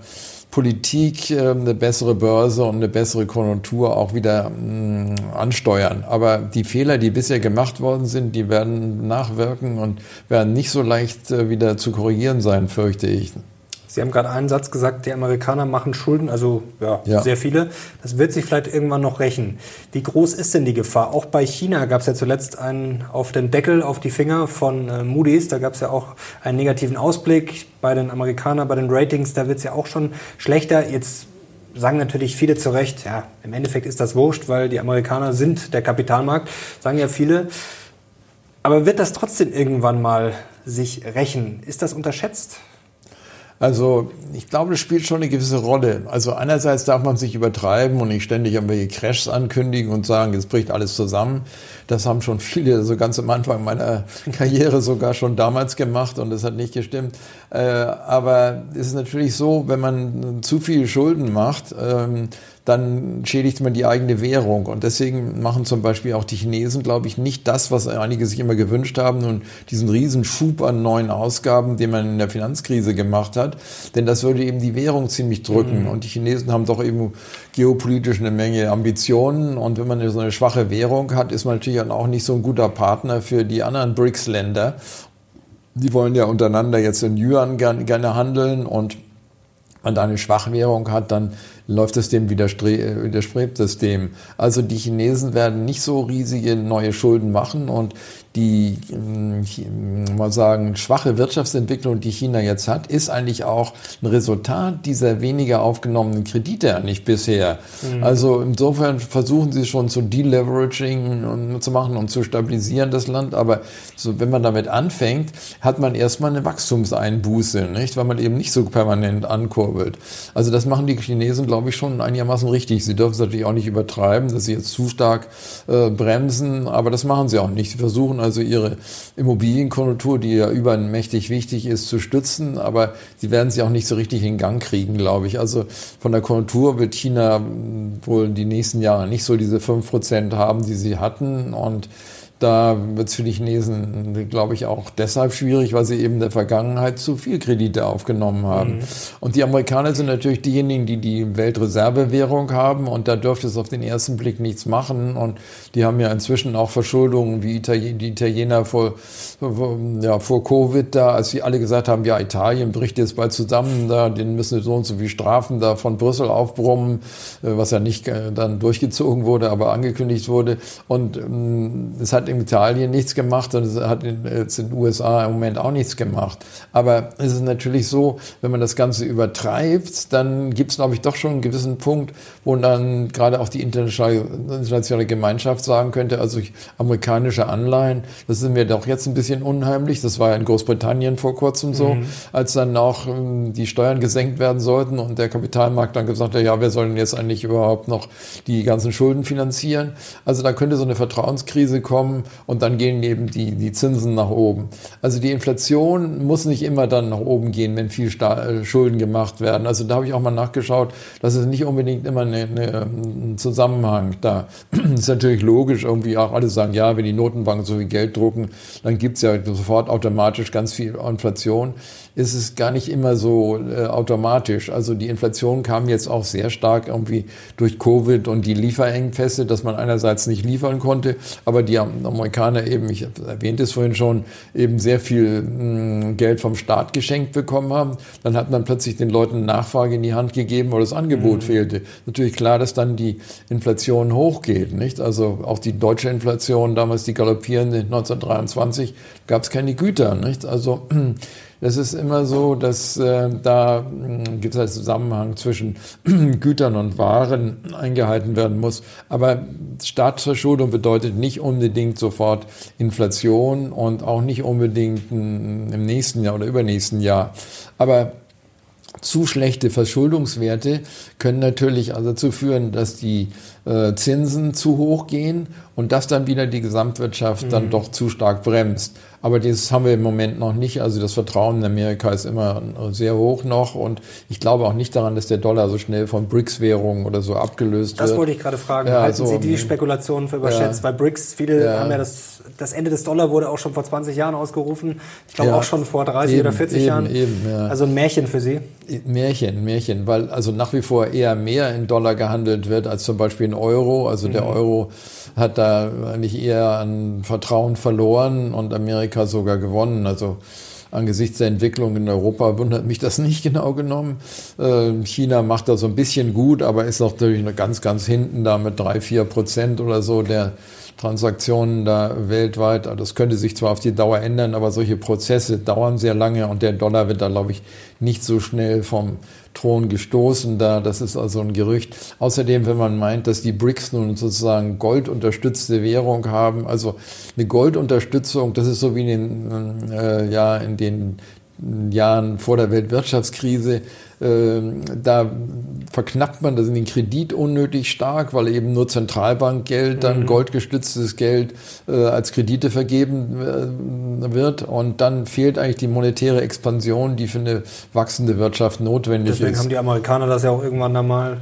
Politik äh, eine bessere Börse und eine bessere Konjunktur auch wieder mh, mm, ansteuern. Aber die Fehler, die bisher gemacht worden sind, die werden nachwirken und werden nicht so leicht äh, wieder zu korrigieren sein, fürchte ich. Sie haben gerade einen Satz gesagt, die Amerikaner machen Schulden, also ja, ja, sehr viele. Das wird sich vielleicht irgendwann noch rächen. Wie groß ist denn die Gefahr? Auch bei China gab es ja zuletzt einen auf den Deckel, auf die Finger von äh, Moody's. Da gab es ja auch einen negativen Ausblick. Bei den Amerikanern, bei den Ratings, da wird es ja auch schon schlechter. Jetzt sagen natürlich viele zu Recht, ja, im Endeffekt ist das wurscht, weil die Amerikaner sind der Kapitalmarkt, sagen ja viele. Aber wird das trotzdem irgendwann mal sich rächen? Ist das unterschätzt? Also ich glaube, das spielt schon eine gewisse Rolle. Also einerseits darf man sich übertreiben und nicht ständig irgendwelche Crashs ankündigen und sagen, jetzt bricht alles zusammen. Das haben schon viele so ganz am Anfang meiner Karriere sogar schon damals gemacht und das hat nicht gestimmt. Äh, aber es ist natürlich so, wenn man zu viele Schulden macht, ähm, dann schädigt man die eigene Währung. Und deswegen machen zum Beispiel auch die Chinesen, glaube ich, nicht das, was einige sich immer gewünscht haben und diesen riesen Schub an neuen Ausgaben, den man in der Finanzkrise gemacht hat. Denn das würde eben die Währung ziemlich drücken. Mhm. Und die Chinesen haben doch eben geopolitisch eine Menge Ambitionen. Und wenn man so eine schwache Währung hat, ist man natürlich auch nicht so ein guter Partner für die anderen BRICS-Länder. Die wollen ja untereinander jetzt in Yuan gerne handeln und man da eine Schwachwährung hat, dann läuft das dem widerstrebt es dem. Also die Chinesen werden nicht so riesige neue Schulden machen und die, hm, mal sagen, schwache Wirtschaftsentwicklung, die China jetzt hat, ist eigentlich auch ein Resultat dieser weniger aufgenommenen Kredite eigentlich bisher. Mhm. Also insofern versuchen sie schon zu Deleveraging zu machen und zu stabilisieren das Land. Aber so, wenn man damit anfängt, hat man erstmal eine Wachstumseinbuße, nicht? Weil man eben nicht so permanent ankurbelt. Also das machen die Chinesen, glaube ich, schon einigermaßen richtig. Sie dürfen es natürlich auch nicht übertreiben, dass sie jetzt zu stark äh, bremsen, aber das machen sie auch nicht. Sie versuchen also ihre Immobilienkonjunktur, die ja übermächtig wichtig ist, zu stützen, aber sie werden sie auch nicht so richtig in Gang kriegen, glaube ich. Also von der Konjunktur wird China wohl die nächsten Jahre nicht so diese fünf Prozent haben, die sie hatten und da wird es für die Chinesen, glaube ich, auch deshalb schwierig, weil sie eben in der Vergangenheit zu viel Kredite aufgenommen haben. Mhm. Und die Amerikaner sind natürlich diejenigen, die die Weltreservewährung haben und da dürfte es auf den ersten Blick nichts machen. Und die haben ja inzwischen auch Verschuldungen wie Italien, die Italiener vor, ja, vor Covid da, als sie alle gesagt haben, ja, Italien bricht jetzt bald zusammen, da, den müssen so und so viel Strafen da von Brüssel aufbrummen, äh, was ja nicht äh, dann durchgezogen wurde, aber angekündigt wurde. Und ähm, es hat hat in Italien nichts gemacht und es hat in, jetzt in den USA im Moment auch nichts gemacht. Aber es ist natürlich so, wenn man das Ganze übertreibt, dann gibt es, glaube ich, doch schon einen gewissen Punkt, wo dann gerade auch die internationale Gemeinschaft sagen könnte, also amerikanische Anleihen, das ist mir doch jetzt ein bisschen unheimlich. Das war ja in Großbritannien vor kurzem so, mhm. als dann auch ähm, die Steuern gesenkt werden sollten und der Kapitalmarkt dann gesagt hat, ja, wer soll denn jetzt eigentlich überhaupt noch die ganzen Schulden finanzieren? Also da könnte so eine Vertrauenskrise kommen, kommen und dann gehen eben die, die Zinsen nach oben. Also die Inflation muss nicht immer dann nach oben gehen, wenn viel Sta äh, Schulden gemacht werden. Also da habe ich auch mal nachgeschaut, dass es nicht unbedingt immer eine, eine, ein Zusammenhang da. ist natürlich logisch, irgendwie auch alle sagen, ja, wenn die Notenbanken so viel Geld drucken, dann gibt es ja sofort automatisch ganz viel Inflation ist es gar nicht immer so äh, automatisch. Also die Inflation kam jetzt auch sehr stark irgendwie durch Covid und die Lieferengpässe, dass man einerseits nicht liefern konnte, aber die Amerikaner eben, ich erwähnte es vorhin schon, eben sehr viel mh, hm, Geld vom Staat geschenkt bekommen haben. Dann hat man plötzlich den Leuten Nachfrage in die Hand gegeben, weil das Angebot mhm. fehlte. Natürlich klar, dass dann die Inflation hochgeht, nicht? Also auch die deutsche Inflation, damals die galoppierende 1923, gab es keine Güter, nicht? Also Das ist immer so, dass äh, da äh, gibt es einen Zusammenhang zwischen Gütern und Waren eingehalten werden muss. Aber Staatsverschuldung bedeutet nicht unbedingt sofort Inflation und auch nicht unbedingt im nächsten Jahr oder übernächsten Jahr. Aber zu schlechte Verschuldungswerte können natürlich also dazu führen, dass die Zinsen zu hoch gehen und das dann wieder die Gesamtwirtschaft mhm. dann doch zu stark bremst. Aber das haben wir im Moment noch nicht. Also das Vertrauen in Amerika ist immer sehr hoch noch und ich glaube auch nicht daran, dass der Dollar so schnell von BRICS-Währungen oder so abgelöst das wird. Das wollte ich gerade fragen. Ja, Halten also, Sie die Spekulationen für überschätzt? Ja, Bei BRICS, viele ja. haben ja das, das Ende des Dollar wurde auch schon vor 20 Jahren ausgerufen. Ich glaube auch schon vor 30 eben, oder 40 eben, Jahren. Eben. Also ein Märchen für Sie? Märchen, Märchen, weil also nach wie vor eher mehr in Dollar gehandelt wird als zum Beispiel in Euro. Also mhm. der Euro hat da eigentlich eher an Vertrauen verloren und Amerika sogar gewonnen. Also angesichts der Entwicklung in Europa wundert mich das nicht genau genommen. Ähm, China macht da so ein bisschen gut, aber ist natürlich noch ganz, ganz hinten da mit drei, vier Prozent oder so der Transaktionen da weltweit. Das könnte sich zwar auf die Dauer ändern, aber solche Prozesse dauern sehr lange und der Dollar wird da, glaube ich, nicht so schnell vom Thron gestoßen da. Das ist also ein Gerücht. Außerdem, wenn man meint, dass die BRICS nun sozusagen goldunterstützte Währung haben, also eine Goldunterstützung, das ist so wie in den, äh, ja, in den Jahren vor der Weltwirtschaftskrise da verknappt man das in den Kredit unnötig stark, weil eben nur Zentralbankgeld, dann mhm. goldgestütztes Geld äh, als Kredite vergeben äh, wird. Und dann fehlt eigentlich die monetäre Expansion, die für eine wachsende Wirtschaft notwendig Deswegen ist. Deswegen haben die Amerikaner das ja auch irgendwann einmal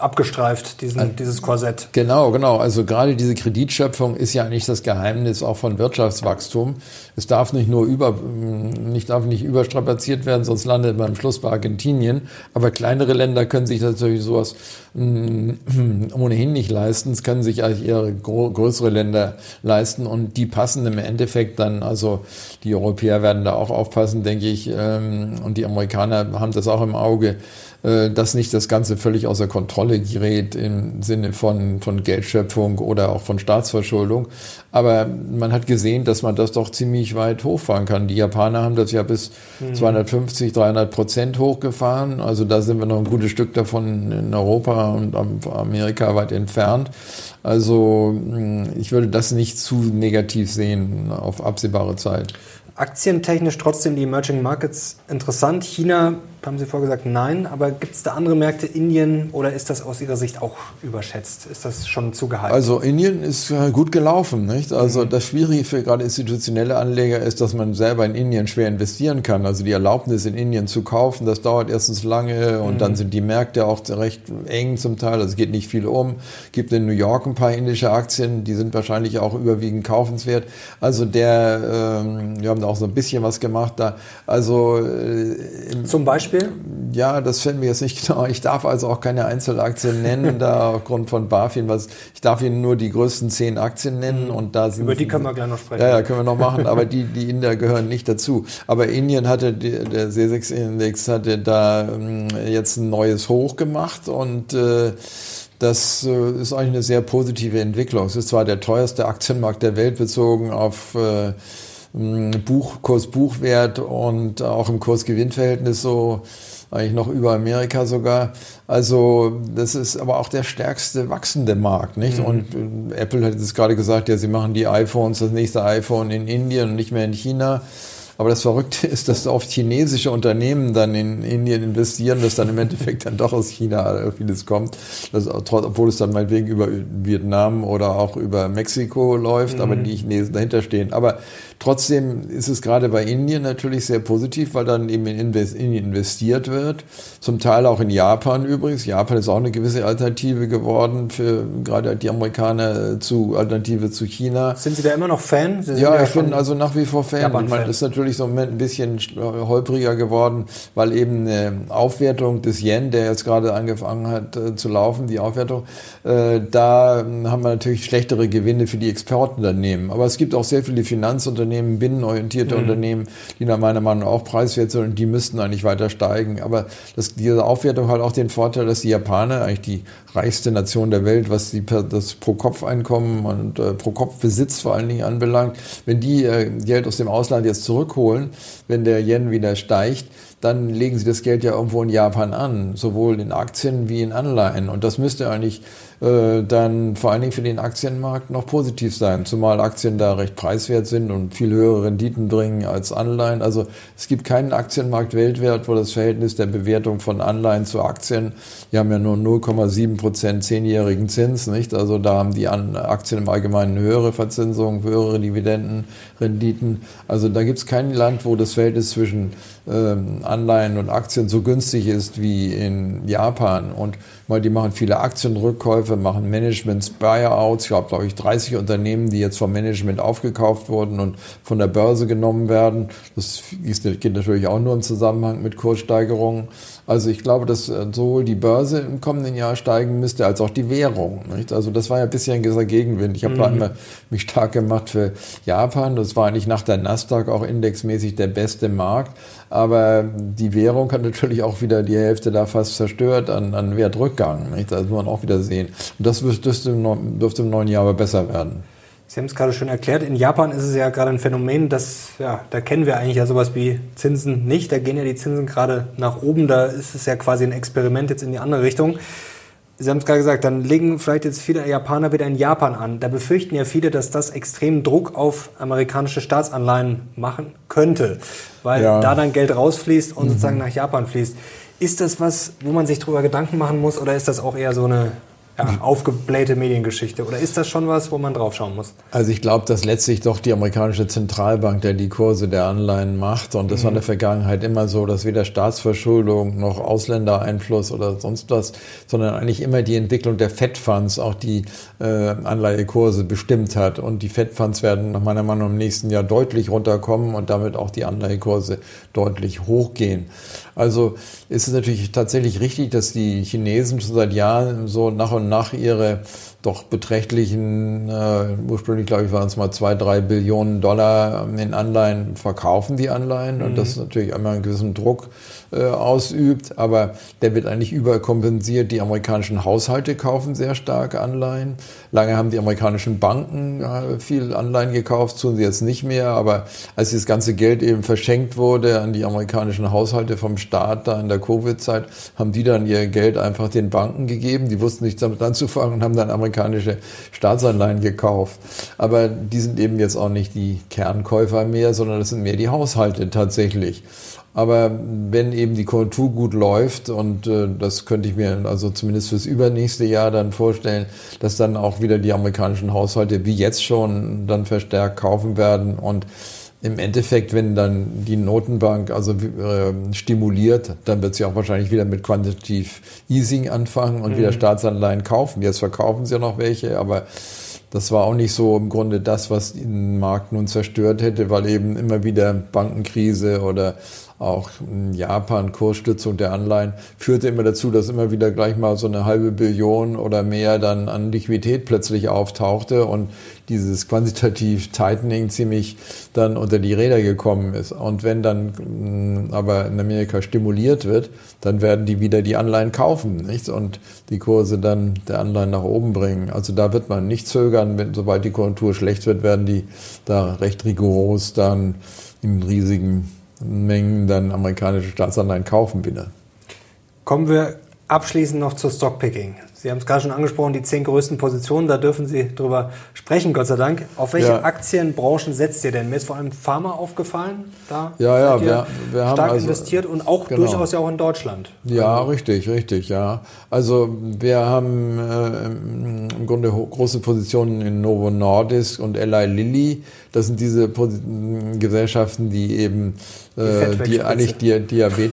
abgestreift, diesen, dieses Korsett. Genau, genau. Also gerade diese Kreditschöpfung ist ja eigentlich das Geheimnis auch von Wirtschaftswachstum. Es darf nicht nur über, nicht, darf nicht überstrapaziert werden, sonst landet man am Schluss bei Argentinien. Aber kleinere Länder können sich natürlich sowas mh, ohnehin nicht leisten. Es können sich eigentlich eher größere Länder leisten und die passen im Endeffekt dann, also die Europäer werden da auch aufpassen, denke ich, ähm, und die Amerikaner haben das auch im Auge äh, dass nicht das Ganze völlig außer Kontrolle gerät im Sinne von, von Geldschöpfung oder auch von Staatsverschuldung. Aber man hat gesehen, dass man das doch ziemlich weit hochfahren kann. Die Japaner haben das ja bis mhm. 250, 300 Prozent hochgefahren. Also da sind wir noch ein gutes Stück davon in Europa und Amerika weit entfernt. Also ich würde das nicht zu negativ sehen auf absehbare Zeit. Aktientechnisch trotzdem die Emerging Markets interessant. China haben Sie vorgesagt, nein. Aber gibt es da andere Märkte, Indien, oder ist das aus Ihrer Sicht auch überschätzt? Ist das schon zu gehypt? Also Indien ist gut gelaufen. Nicht? Also mhm. das Schwierige für gerade institutionelle Anleger ist, dass man selber in Indien schwer investieren kann. Also die Erlaubnis in Indien zu kaufen, das dauert erstens lange und mhm. dann sind die Märkte auch recht eng zum Teil. Also es geht nicht viel um. Gibt in New York ein paar indische Aktien, die sind wahrscheinlich auch überwiegend kaufenswert. Also der, ähm, wir haben da auch so ein bisschen was gemacht da. Also äh, zum Beispiel Beispiel? Ja, das fällt mir jetzt nicht genau. Ich darf also auch keine Einzelaktien nennen, da aufgrund von BaFin. Was, ich darf Ihnen nur die größten zehn Aktien nennen und da sind. Über die können wir gleich noch sprechen. Ja, ja, können wir noch machen, aber die, die Inder gehören nicht dazu. Aber Indien hatte, der C6-Index hatte da ähm, jetzt ein neues Hoch gemacht und äh, das äh, ist eigentlich eine sehr positive Entwicklung. Es ist zwar der teuerste Aktienmarkt der Welt bezogen auf äh, Buch, Kurs-Buchwert und auch im Kurs-Gewinn-Verhältnis so eigentlich noch über Amerika sogar. Also das ist aber auch der stärkste wachsende Markt, nicht? Mhm. Und äh, Apple hat jetzt gerade gesagt, ja, sie machen die iPhones, das nächste iPhone in Indien und nicht mehr in China. Aber das Verrückte ist, dass oft chinesische Unternehmen dann in Indien investieren, dass dann im Endeffekt dann doch aus China vieles kommt, das, obwohl es dann meinetwegen über Vietnam oder auch über Mexiko läuft, mhm. aber die Chinesen dahinter stehen. Aber Trotzdem ist es gerade bei Indien natürlich sehr positiv, weil dann eben in Indien investiert wird. Zum Teil auch in Japan übrigens. Japan ist auch eine gewisse Alternative geworden für gerade die Amerikaner zu Alternative zu China. Sind Sie da immer noch Fan? ja, ich bin also nach wie vor Fan. Ich meine, das ist natürlich so im Moment ein bisschen holpriger geworden, weil eben eine Aufwertung des Yen, der jetzt gerade angefangen hat äh, zu laufen, die Aufwertung, äh, da haben wir natürlich schlechtere Gewinne für die Exportunternehmen. Aber es gibt auch sehr viele Finanzunternehmen, Unternehmen, binnenorientierte mhm. Unternehmen, die nach meiner Meinung auch preiswert sind und die müssten eigentlich weiter steigen. Aber das, diese Aufwertung hat auch den Vorteil, dass die Japaner, eigentlich die reichste Nation der Welt, was die, das Pro-Kopf-Einkommen und äh, Pro-Kopf-Besitz vor allen Dingen anbelangt, wenn die äh, Geld aus dem Ausland jetzt zurückholen, wenn der Yen wieder steigt, dann legen sie das Geld ja irgendwo in Japan an, sowohl in Aktien wie in Anleihen. Und das müsste eigentlich äh, dann vor allen Dingen für den Aktienmarkt noch positiv sein, zumal Aktien da recht preiswert sind und viel höhere Renditen bringen als Anleihen. Also es gibt keinen Aktienmarkt weltweit, wo das Verhältnis der Bewertung von Anleihen zu Aktien, die haben ja nur 0,7 Prozent zehnjährigen Zins, nicht? Also da haben die Aktien im Allgemeinen höhere Verzinsung, höhere Dividendenrenditen. Also da gibt es kein Land, wo das Verhältnis zwischen ähm, Anleihen und Aktien so günstig ist wie in Japan. Und die machen viele Aktienrückkäufe, machen Managements, Buyouts. Ich habe, glaube ich, 30 Unternehmen, die jetzt vom Management aufgekauft wurden und von der Börse genommen werden. Das geht natürlich auch nur im Zusammenhang mit Kurssteigerungen. Also ich glaube, dass äh, sowohl die Börse im kommenden Jahr steigen müsste, als auch die Währung. Nicht? Also das war ja bisher ein gewisser Gegenwind. Ich habe mhm. da immer mich stark gemacht für Japan. Das war eigentlich nach der Nasdaq auch indexmäßig der beste Markt. Aber die Währung hat natürlich auch wieder die Hälfte da fast zerstört an, an Wertrückgang. Nicht? Das muss man auch wieder sehen. Und das dürfte im, dürfte im neuen Jahr aber besser werden. Sie haben es gerade schon erklärt, in Japan ist es ja gerade ein Phänomen, das, ja, da kennen wir eigentlich ja sowas wie Zinsen nicht. Da gehen ja die Zinsen gerade nach oben. Da ist es ja quasi ein Experiment jetzt in die andere Richtung. Sie haben es gerade gesagt, dann legen vielleicht jetzt viele Japaner wieder in Japan an. Da befürchten ja viele, dass das extremen Druck auf amerikanische Staatsanleihen machen könnte, weil ja. da dann Geld rausfließt und mhm. sozusagen nach Japan fließt. Ist das was, wo man sich darüber Gedanken machen muss oder ist das auch eher so eine ja, aufgeblähte Mediengeschichte? Oder ist das schon was, wo man draufschauen muss? Also ich glaube, dass letztlich doch die amerikanische Zentralbank, der die Kurse der Anleihen macht, und das mhm. war in der Vergangenheit immer so, dass weder Staatsverschuldung noch Ausländereinfluss oder sonst was, sondern eigentlich immer die Entwicklung der Fed-Funds auch die äh, Anleihekurse bestimmt hat. Und die Fed-Funds werden nach meiner Meinung im nächsten Jahr deutlich runterkommen und damit auch die Anleihekurse deutlich hochgehen. Also ist es natürlich tatsächlich richtig, dass die Chinesen schon seit Jahren so nach und nach ihre doch beträchtlichen, äh, ursprünglich glaube ich waren es mal zwei, drei Billionen Dollar in Anleihen verkaufen, die Anleihen. Und das mhm. natürlich einmal einen gewissen Druck äh, ausübt, aber der wird eigentlich überkompensiert. Die amerikanischen Haushalte kaufen sehr stark Anleihen. Lange haben die amerikanischen Banken äh, viel Anleihen gekauft, tun sie jetzt nicht mehr. Aber als das ganze Geld eben verschenkt wurde an die amerikanischen Haushalte vom Staat da in der Covid-Zeit, haben die dann ihr Geld einfach den Banken gegeben. Die wussten nichts damit anzufangen und haben dann amerikanische Staatsanleihen gekauft. Aber die sind eben jetzt auch nicht die Kernkäufer mehr, sondern das sind mehr die Haushalte tatsächlich. Aber wenn eben die Konjunktur gut läuft, und äh, das könnte ich mir also zumindest fürs übernächste Jahr dann vorstellen, dass dann auch wieder die amerikanischen Haushalte wie jetzt schon dann verstärkt kaufen werden und im Endeffekt, wenn dann die Notenbank also äh, stimuliert, dann wird sie auch wahrscheinlich wieder mit Quantitative Easing anfangen und mhm. wieder Staatsanleihen kaufen. Jetzt verkaufen sie ja noch welche, aber das war auch nicht so im Grunde das, was den Markt nun zerstört hätte, weil eben immer wieder Bankenkrise oder auch in Japan Kursstützung der Anleihen führte immer dazu, dass immer wieder gleich mal so eine halbe Billion oder mehr dann an Liquidität plötzlich auftauchte und dieses quantitativ Tightening ziemlich dann unter die Räder gekommen ist. Und wenn dann mm, aber in Amerika stimuliert wird, dann werden die wieder die Anleihen kaufen, nicht? Und die Kurse dann der Anleihen nach oben bringen. Also da wird man nicht zögern, wenn, sobald die Konjunktur schlecht wird, werden die da recht rigoros dann in riesigen Mengen dann amerikanische Staatsanleihen kaufen wieder. Kommen wir abschließend noch zur Stockpicking. Sie haben es gerade schon angesprochen, die zehn größten Positionen, da dürfen Sie drüber sprechen, Gott sei Dank. Auf welche ja. Aktienbranchen setzt ihr denn? Mir ist vor allem Pharma aufgefallen. Da ja, ja, wir, wir haben stark also, investiert und auch genau. durchaus ja auch in Deutschland. Ja, also. richtig, richtig, ja. Also wir haben äh, im Grunde große Positionen in Novo Nordisk und Eli Lilly. Das sind diese Gesellschaften, die eben äh, die eigentlich die Diabetes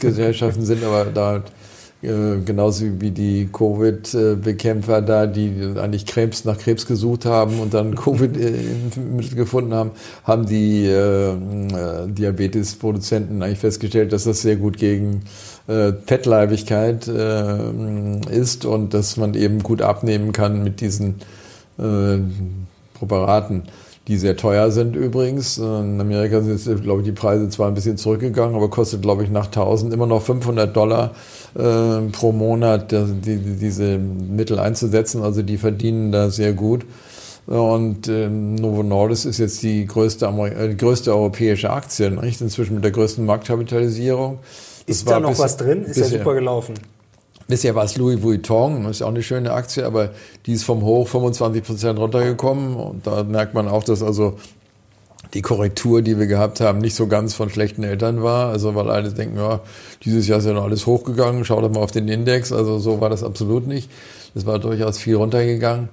Gesellschaften sind aber da äh, genauso wie die Covid-Bekämpfer da, die eigentlich Krebs nach Krebs gesucht haben und dann Covid gefunden haben, haben die äh, äh, Diabetesproduzenten eigentlich festgestellt, dass das sehr gut gegen äh, Fettleibigkeit äh, ist und dass man eben gut abnehmen kann mit diesen äh, Präparaten die sehr teuer sind übrigens. In Amerika sind jetzt, glaube ich, die Preise zwar ein bisschen zurückgegangen, aber kostet, glaube ich, nach 1000 immer noch 500 Dollar äh, pro Monat, die, die, diese Mittel einzusetzen. Also die verdienen da sehr gut. Und äh, Novo Nordisk ist jetzt die größte, äh, die größte europäische Aktie, nicht? inzwischen mit der größten Marktkapitalisierung. Das ist da noch was drin? Ist ja super gelaufen. Bisher war es Louis Vuitton, das ist auch eine schöne Aktie, aber die ist vom Hoch 25 Prozent runtergekommen. Und da merkt man auch, dass also die Korrektur, die wir gehabt haben, nicht so ganz von schlechten Eltern war. Also weil alle denken, ja, dieses Jahr ist ja noch alles hochgegangen, schau doch mal auf den Index. Also so war das absolut nicht. Das war durchaus viel runtergegangen.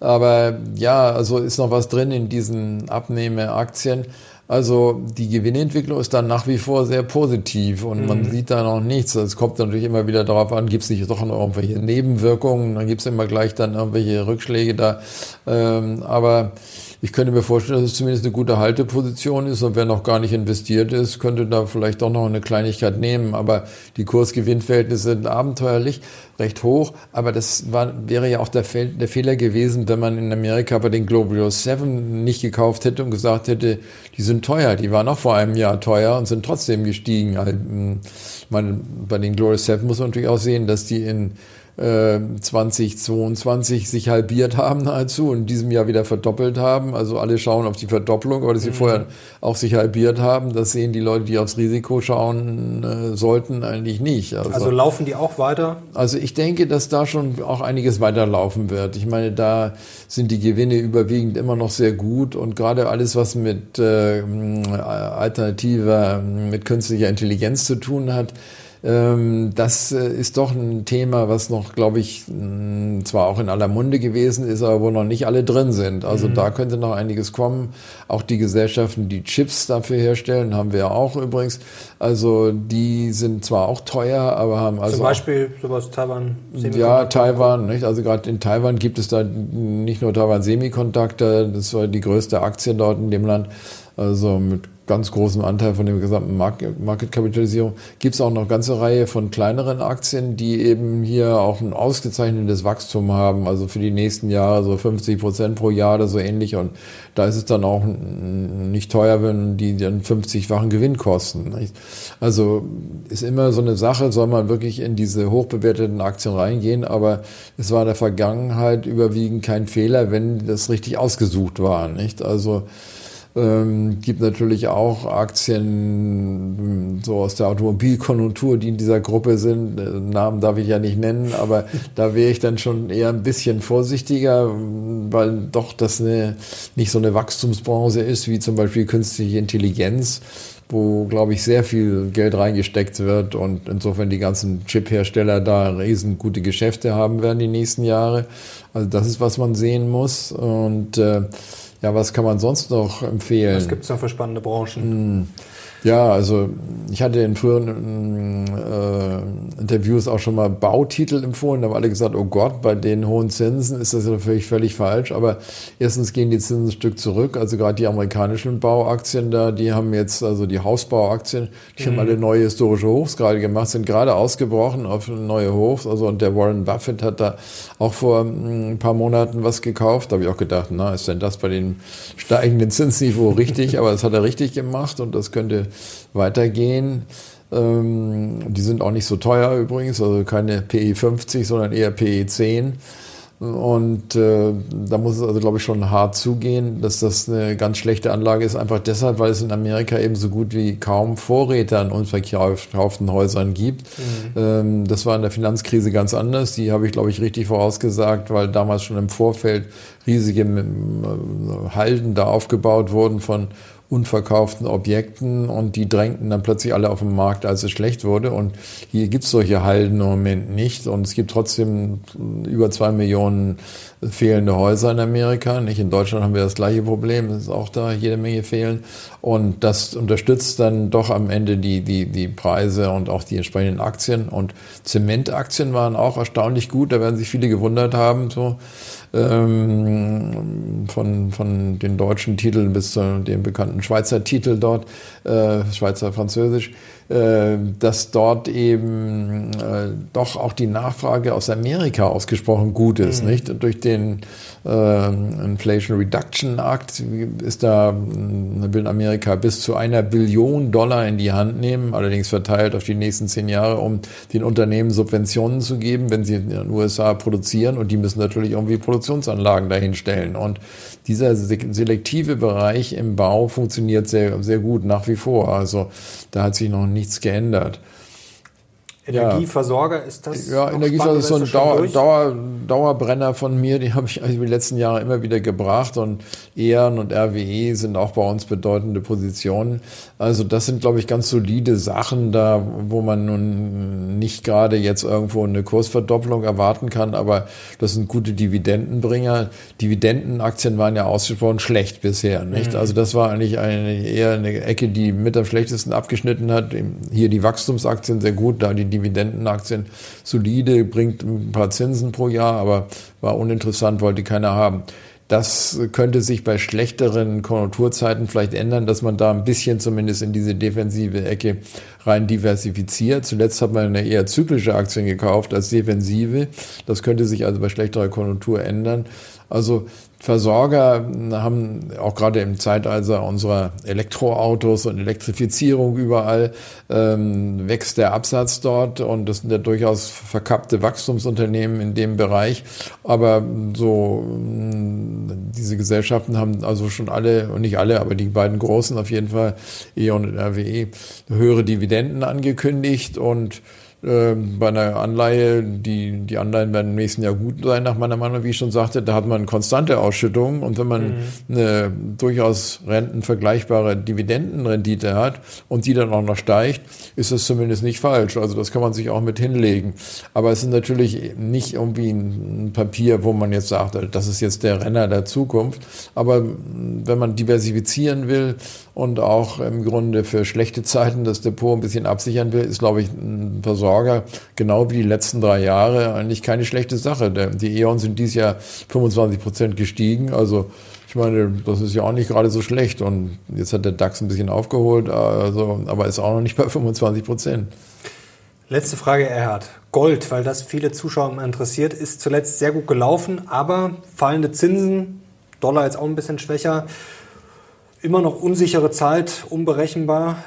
Aber ja, also ist noch was drin in diesen Abnehmeraktien. Also die Gewinnentwicklung ist dann nach wie vor sehr positiv und mhm. man sieht da noch nichts. Es kommt natürlich immer wieder darauf an, gibt es nicht doch noch irgendwelche Nebenwirkungen, dann gibt es immer gleich dann irgendwelche Rückschläge da. Ähm, aber ich könnte mir vorstellen, dass es zumindest eine gute Halteposition ist und wer noch gar nicht investiert ist, könnte da vielleicht doch noch eine Kleinigkeit nehmen. Aber die Kursgewinnverhältnisse sind abenteuerlich, recht hoch. Aber das war, wäre ja auch der, Fe der Fehler gewesen, wenn man in Amerika bei den Global 7 nicht gekauft hätte und gesagt hätte, die sind teuer. Die waren auch vor einem Jahr teuer und sind trotzdem gestiegen. Also, meine, bei den Global 7 muss man natürlich auch sehen, dass die in 2022 äh, sich halbiert haben nahezu und in diesem Jahr wieder verdoppelt haben. Also alle schauen auf die Verdopplung, aber dass sie mhm. vorher auch sich halbiert haben, das sehen die Leute, die aufs Risiko schauen äh, sollten, eigentlich nicht. Also, also, laufen die auch weiter? Also ich denke, dass da schon auch einiges weiterlaufen wird. Ich meine, da sind die Gewinne überwiegend immer noch sehr gut und gerade alles, was mit äh, alternativer, mit künstlicher Intelligenz zu tun hat, ähm, das äh, ist doch ein Thema, was noch, glaube ich, zwar auch in aller Munde gewesen ist, aber wo noch nicht alle drin sind. Also mhm. da könnte noch einiges kommen. Auch die Gesellschaften, die Chips dafür herstellen, haben wir auch übrigens. Also die sind zwar auch teuer, aber haben also zum Beispiel sowas Taiwan. Ja, Taiwan. Nicht? Also gerade in Taiwan gibt es da nicht nur Taiwan Semiconductor, das war die größte Aktie dort in dem Land. Also mit ganz großen Anteil von der gesamten Marketkapitalisierung, gibt es auch noch eine ganze Reihe von kleineren Aktien, die eben hier auch ein ausgezeichnetes Wachstum haben, also für die nächsten Jahre so 50 Prozent pro Jahr oder so ähnlich. Und da ist es dann auch nicht teuer, wenn die dann 50-fachen Gewinn kosten. Also ist immer so eine Sache, soll man wirklich in diese hochbewerteten Aktien reingehen, aber es war in der Vergangenheit überwiegend kein Fehler, wenn das richtig ausgesucht war. Nicht? Also ähm, gibt natürlich auch Aktien hm, so aus der Automobilkonjunktur, die in dieser Gruppe sind. Äh, Namen darf ich ja nicht nennen, aber da wäre ich dann schon eher ein bisschen vorsichtiger, weil doch das eine, nicht so eine Wachstumsbranche ist wie zum Beispiel künstliche Intelligenz wo, glaube ich, sehr viel Geld reingesteckt wird und insofern die ganzen Chip-Hersteller da riesen gute Geschäfte haben werden die nächsten Jahre. Also das ist, was man sehen muss. Und äh, ja, was kann man sonst noch empfehlen? Was gibt es noch für spannende Branchen? Hm. Ja, also ich hatte in früheren äh, Interviews auch schon mal Bautitel empfohlen. Da haben alle gesagt, oh Gott, bei den hohen Zinsen ist das natürlich völlig falsch. Aber erstens gehen die Zinsen ein Stück zurück. Also gerade die amerikanischen Bauaktien da, die haben jetzt, also die Hausbauaktien, die mhm. haben alle neue historische Hochs gerade gemacht, sind gerade ausgebrochen auf neue Hochs. Also und der Warren Buffett hat da auch vor ein paar Monaten was gekauft. Da habe ich auch gedacht, na, ist denn das bei dem steigenden Zinsniveau richtig? Aber das hat er richtig gemacht und das könnte weitergehen. Ähm, die sind auch nicht so teuer übrigens, also keine PE 50, sondern eher PE 10. Und äh, da muss es also, glaube ich, schon hart zugehen, dass das eine ganz schlechte Anlage ist. Einfach deshalb, weil es in Amerika eben so gut wie kaum Vorräte an unverkauften Häusern gibt. Mhm. Ähm, das war in der Finanzkrise ganz anders. Die habe ich, glaube ich, richtig vorausgesagt, weil damals schon im Vorfeld riesige äh, Halden da aufgebaut wurden von unverkauften Objekten und die drängten dann plötzlich alle auf den Markt, als es schlecht wurde. Und hier gibt es solche Halden im Moment nicht. Und es gibt trotzdem über zwei Millionen fehlende Häuser in Amerika. Nicht in Deutschland haben wir das gleiche Problem. Es ist auch da jede Menge fehlen. Und das unterstützt dann doch am Ende die, die, die Preise und auch die entsprechenden Aktien. Und Zementaktien waren auch erstaunlich gut. Da werden sich viele gewundert haben, so ähm, von, von den deutschen Titeln bis zu dem bekannten Schweizer Titel dort, äh, Schweizer Französisch. Äh, dass dort eben äh, doch auch die Nachfrage aus Amerika ausgesprochen gut ist. Mhm. Nicht? Durch den äh, Inflation Reduction Act ist da, will Amerika bis zu einer Billion Dollar in die Hand nehmen, allerdings verteilt auf die nächsten zehn Jahre, um den Unternehmen Subventionen zu geben, wenn sie in den USA produzieren. Und die müssen natürlich irgendwie Produktionsanlagen dahinstellen. Und dieser selektive Bereich im Bau funktioniert sehr, sehr gut nach wie vor. Also da hat sich noch nichts geändert. Energieversorger ist das? Ja, Energieversorger ist so ein Dauer, Dauer, Dauerbrenner von mir. Die habe ich also die letzten Jahre immer wieder gebracht. Und E.ON und RWE sind auch bei uns bedeutende Positionen. Also das sind, glaube ich, ganz solide Sachen da, wo man nun nicht gerade jetzt irgendwo eine Kursverdopplung erwarten kann. Aber das sind gute Dividendenbringer. Dividendenaktien waren ja ausgesprochen schlecht bisher. Nicht? Mhm. Also das war eigentlich eine, eher eine Ecke, die mit am schlechtesten abgeschnitten hat. Hier die Wachstumsaktien sehr gut, da die Dividendenaktien solide, bringt ein paar Zinsen pro Jahr, aber war uninteressant, wollte keiner haben. Das könnte sich bei schlechteren Konjunkturzeiten vielleicht ändern, dass man da ein bisschen zumindest in diese defensive Ecke rein diversifiziert. Zuletzt hat man eine eher zyklische Aktien gekauft als defensive. Das könnte sich also bei schlechterer Konjunktur ändern. Also Versorger haben auch gerade im Zeitalter unserer Elektroautos und Elektrifizierung überall ähm, wächst der Absatz dort und das sind ja durchaus verkappte Wachstumsunternehmen in dem Bereich. Aber so diese Gesellschaften haben also schon alle und nicht alle, aber die beiden großen auf jeden Fall E.ON und RWE höhere Dividenden angekündigt und bei einer Anleihe, die, die Anleihen werden im nächsten Jahr gut sein, nach meiner Meinung, wie ich schon sagte, da hat man konstante Ausschüttungen und wenn man mhm. eine durchaus rentenvergleichbare Dividendenrendite hat und die dann auch noch steigt, ist das zumindest nicht falsch. Also das kann man sich auch mit hinlegen. Aber es ist natürlich nicht irgendwie ein Papier, wo man jetzt sagt, das ist jetzt der Renner der Zukunft. Aber wenn man diversifizieren will und auch im Grunde für schlechte Zeiten das Depot ein bisschen absichern will, ist, glaube ich, ein Versorger, genau wie die letzten drei Jahre, eigentlich keine schlechte Sache. Die E.ON sind dieses Jahr 25 Prozent gestiegen, also ich meine, das ist ja auch nicht gerade so schlecht. Und jetzt hat der DAX ein bisschen aufgeholt, also, aber ist auch noch nicht bei 25 Prozent. Letzte Frage, Erhard. Gold, weil das viele Zuschauer interessiert, ist zuletzt sehr gut gelaufen, aber fallende Zinsen, Dollar jetzt auch ein bisschen schwächer. Immer noch unsichere Zeit, unberechenbar.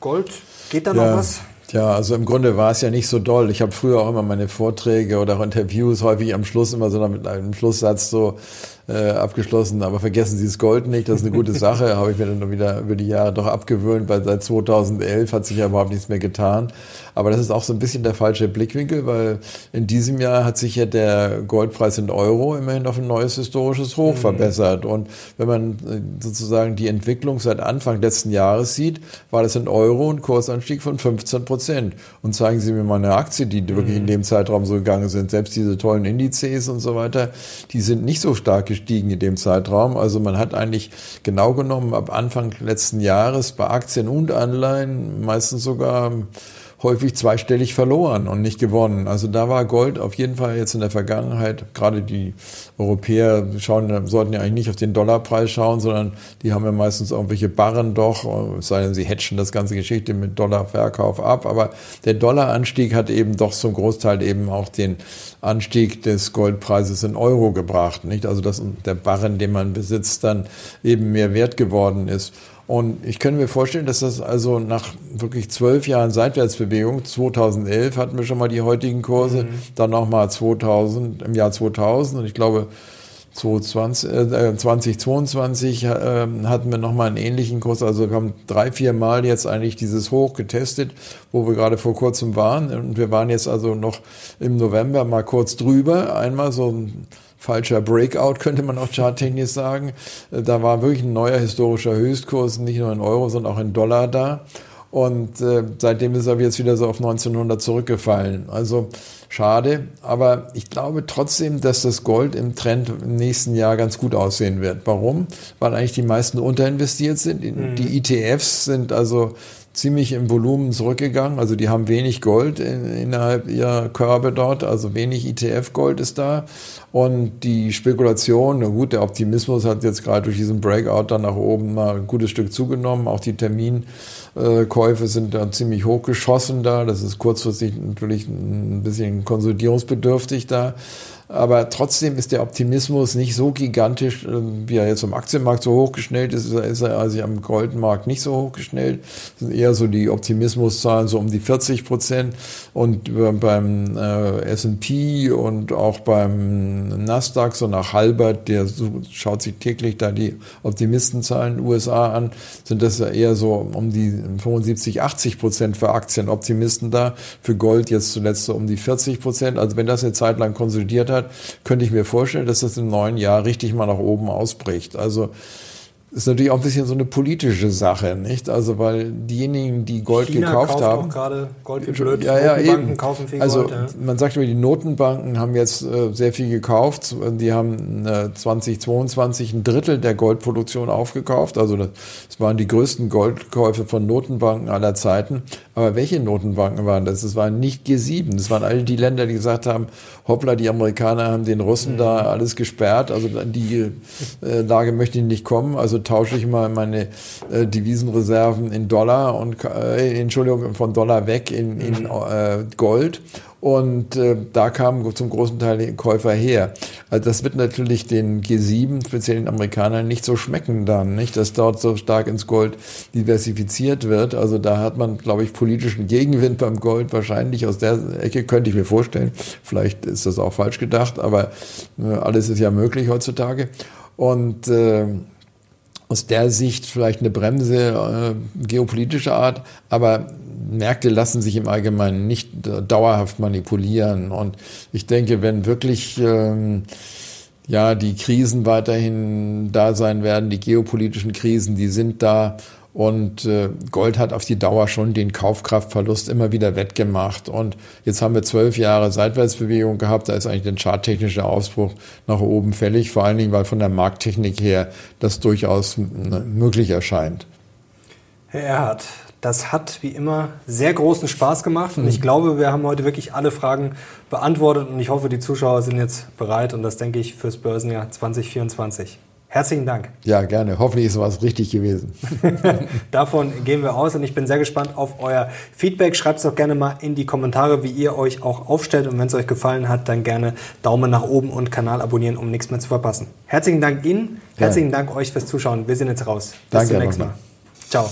Gold, geht da noch was? Ja, also im Grunde war es ja nicht so doll. Ich habe früher auch immer meine Vorträge oder auch Interviews häufig am Schluss immer so mit einem Schlusssatz so, äh, abgeschlossen. Aber vergessen Sie das Gold nicht, das ist eine gute Sache. Habe ich mir dann wieder über die Jahre doch abgewöhnt, weil seit 2011 hat sich ja überhaupt nichts mehr getan. Aber das ist auch so ein bisschen der falsche Blickwinkel, weil in diesem Jahr hat sich ja der Goldpreis in Euro immerhin auf ein neues historisches Hoch mhm. verbessert. Und wenn man äh, sozusagen die Entwicklung seit Anfang letzten Jahres sieht, war das in Euro ein Kursanstieg von 15 Prozent. Und zeigen Sie mir mal eine Aktie, die mhm. wirklich in dem Zeitraum so gegangen sind. Selbst diese tollen Indizes und so weiter, die sind nicht so stark gestiegen in dem Zeitraum. Also man hat eigentlich genau genommen ab Anfang letzten Jahres bei Aktien und Anleihen meistens sogar häufig zweistellig verloren und nicht gewonnen. Also da war Gold auf jeden Fall jetzt in der Vergangenheit, gerade die Europäer schauen, sollten ja eigentlich nicht auf den Dollarpreis schauen, sondern die haben ja meistens irgendwelche Barren doch, es sei denn, sie hatchen das ganze Geschichte mit Dollarverkauf ab. Aber der Dollaranstieg hat eben doch zum Großteil eben auch den Anstieg des Goldpreises in Euro gebracht, nicht? Also dass der Barren, den man besitzt, dann eben mehr wert geworden ist. Und ich könnte mir vorstellen, dass das also nach wirklich zwölf Jahren Seitwärtsbewegung, 2011 hatten wir schon mal die heutigen Kurse, mhm. dann nochmal 2000, im Jahr 2000 und ich glaube 2020, äh, 2022 äh, hatten wir nochmal einen ähnlichen Kurs, also wir haben drei, vier Mal jetzt eigentlich dieses Hoch getestet, wo wir gerade vor kurzem waren und wir waren jetzt also noch im November mal kurz drüber, einmal so ein falscher Breakout, könnte man auch charttechnisch sagen. Äh, da war wirklich ein neuer historischer Höchstkurs, nicht nur in Euro, sondern auch in Dollar da. Und äh, seitdem ist er jetzt wieder so auf 1900 zurückgefallen. Also schade, aber ich glaube trotzdem, dass das Gold im Trend im nächsten Jahr ganz gut aussehen wird. Warum? Weil eigentlich die meisten unterinvestiert sind. Mhm. Die ETFs sind also ziemlich im Volumen zurückgegangen. Also die haben wenig Gold in, innerhalb ihrer Körbe dort, also wenig ETF-Gold ist da. Und die Spekulation, na gut, der Optimismus hat jetzt gerade durch diesen Breakout dann nach oben mal ein gutes Stück zugenommen. Auch die Terminkäufe sind dann ziemlich hochgeschossen da. Das ist kurzfristig natürlich ein bisschen konsolidierungsbedürftig da. Aber trotzdem ist der Optimismus nicht so gigantisch, ähm, wie er jetzt am Aktienmarkt so hochgeschnellt ist, ist er also am Goldmarkt nicht so hochgeschnellt. Das sind eher so die Optimismuszahlen so um die 40 Prozent. Und beim äh, S&P und auch beim Nasdaq, so nach Halbert, der schaut sich täglich da die Optimistenzahlen in den USA an, sind das ja eher so um die 75, 80 Prozent für Aktien Optimisten da. Für Gold jetzt zuletzt so um die 40 Prozent. Also wenn das eine Zeit lang konsolidiert hat, könnte ich mir vorstellen, dass das im neuen Jahr richtig mal nach oben ausbricht. Also ist natürlich auch ein bisschen so eine politische Sache, nicht? Also weil diejenigen, die Gold China gekauft kauft haben, auch gerade Gold wie blöd. Ja, ja, eben. kaufen viel also Gold. Ja. man sagt immer, die Notenbanken haben jetzt äh, sehr viel gekauft. Die haben äh, 2022 ein Drittel der Goldproduktion aufgekauft. Also das, das waren die größten Goldkäufe von Notenbanken aller Zeiten. Aber welche Notenbanken waren das? Das waren nicht G7. Das waren alle die Länder, die gesagt haben, hoppla, die Amerikaner haben den Russen mhm. da alles gesperrt. Also die äh, Lage möchte ich nicht kommen. Also tausche ich mal meine äh, Devisenreserven in Dollar und äh, Entschuldigung von Dollar weg in, in äh, Gold und äh, da kamen zum großen Teil die Käufer her. Also das wird natürlich den G7, speziell den Amerikanern, nicht so schmecken dann, nicht, dass dort so stark ins Gold diversifiziert wird. Also da hat man, glaube ich, politischen Gegenwind beim Gold wahrscheinlich aus der Ecke, könnte ich mir vorstellen. Vielleicht ist das auch falsch gedacht, aber äh, alles ist ja möglich heutzutage. Und äh, aus der Sicht vielleicht eine Bremse äh, geopolitischer Art, aber Märkte lassen sich im Allgemeinen nicht dauerhaft manipulieren. Und ich denke, wenn wirklich ähm, ja die Krisen weiterhin da sein werden, die geopolitischen Krisen, die sind da. Und äh, Gold hat auf die Dauer schon den Kaufkraftverlust immer wieder wettgemacht. Und jetzt haben wir zwölf Jahre Seitwärtsbewegung gehabt. Da ist eigentlich der charttechnische Ausbruch nach oben fällig. Vor allen Dingen, weil von der Markttechnik her das durchaus möglich erscheint. Herr Erhard, das hat wie immer sehr großen Spaß gemacht und ich mhm. glaube, wir haben heute wirklich alle Fragen beantwortet und ich hoffe, die Zuschauer sind jetzt bereit und das denke ich fürs Börsenjahr 2024. Herzlichen Dank. Ja, gerne. Hoffentlich ist was richtig gewesen. Davon gehen wir aus und ich bin sehr gespannt auf euer Feedback. Schreibt es doch gerne mal in die Kommentare, wie ihr euch auch aufstellt und wenn es euch gefallen hat, dann gerne Daumen nach oben und Kanal abonnieren, um nichts mehr zu verpassen. Herzlichen Dank Ihnen, herzlichen ja. Dank euch fürs Zuschauen. Wir sind jetzt raus. Bis Danke zum nächsten Mal. Ciao.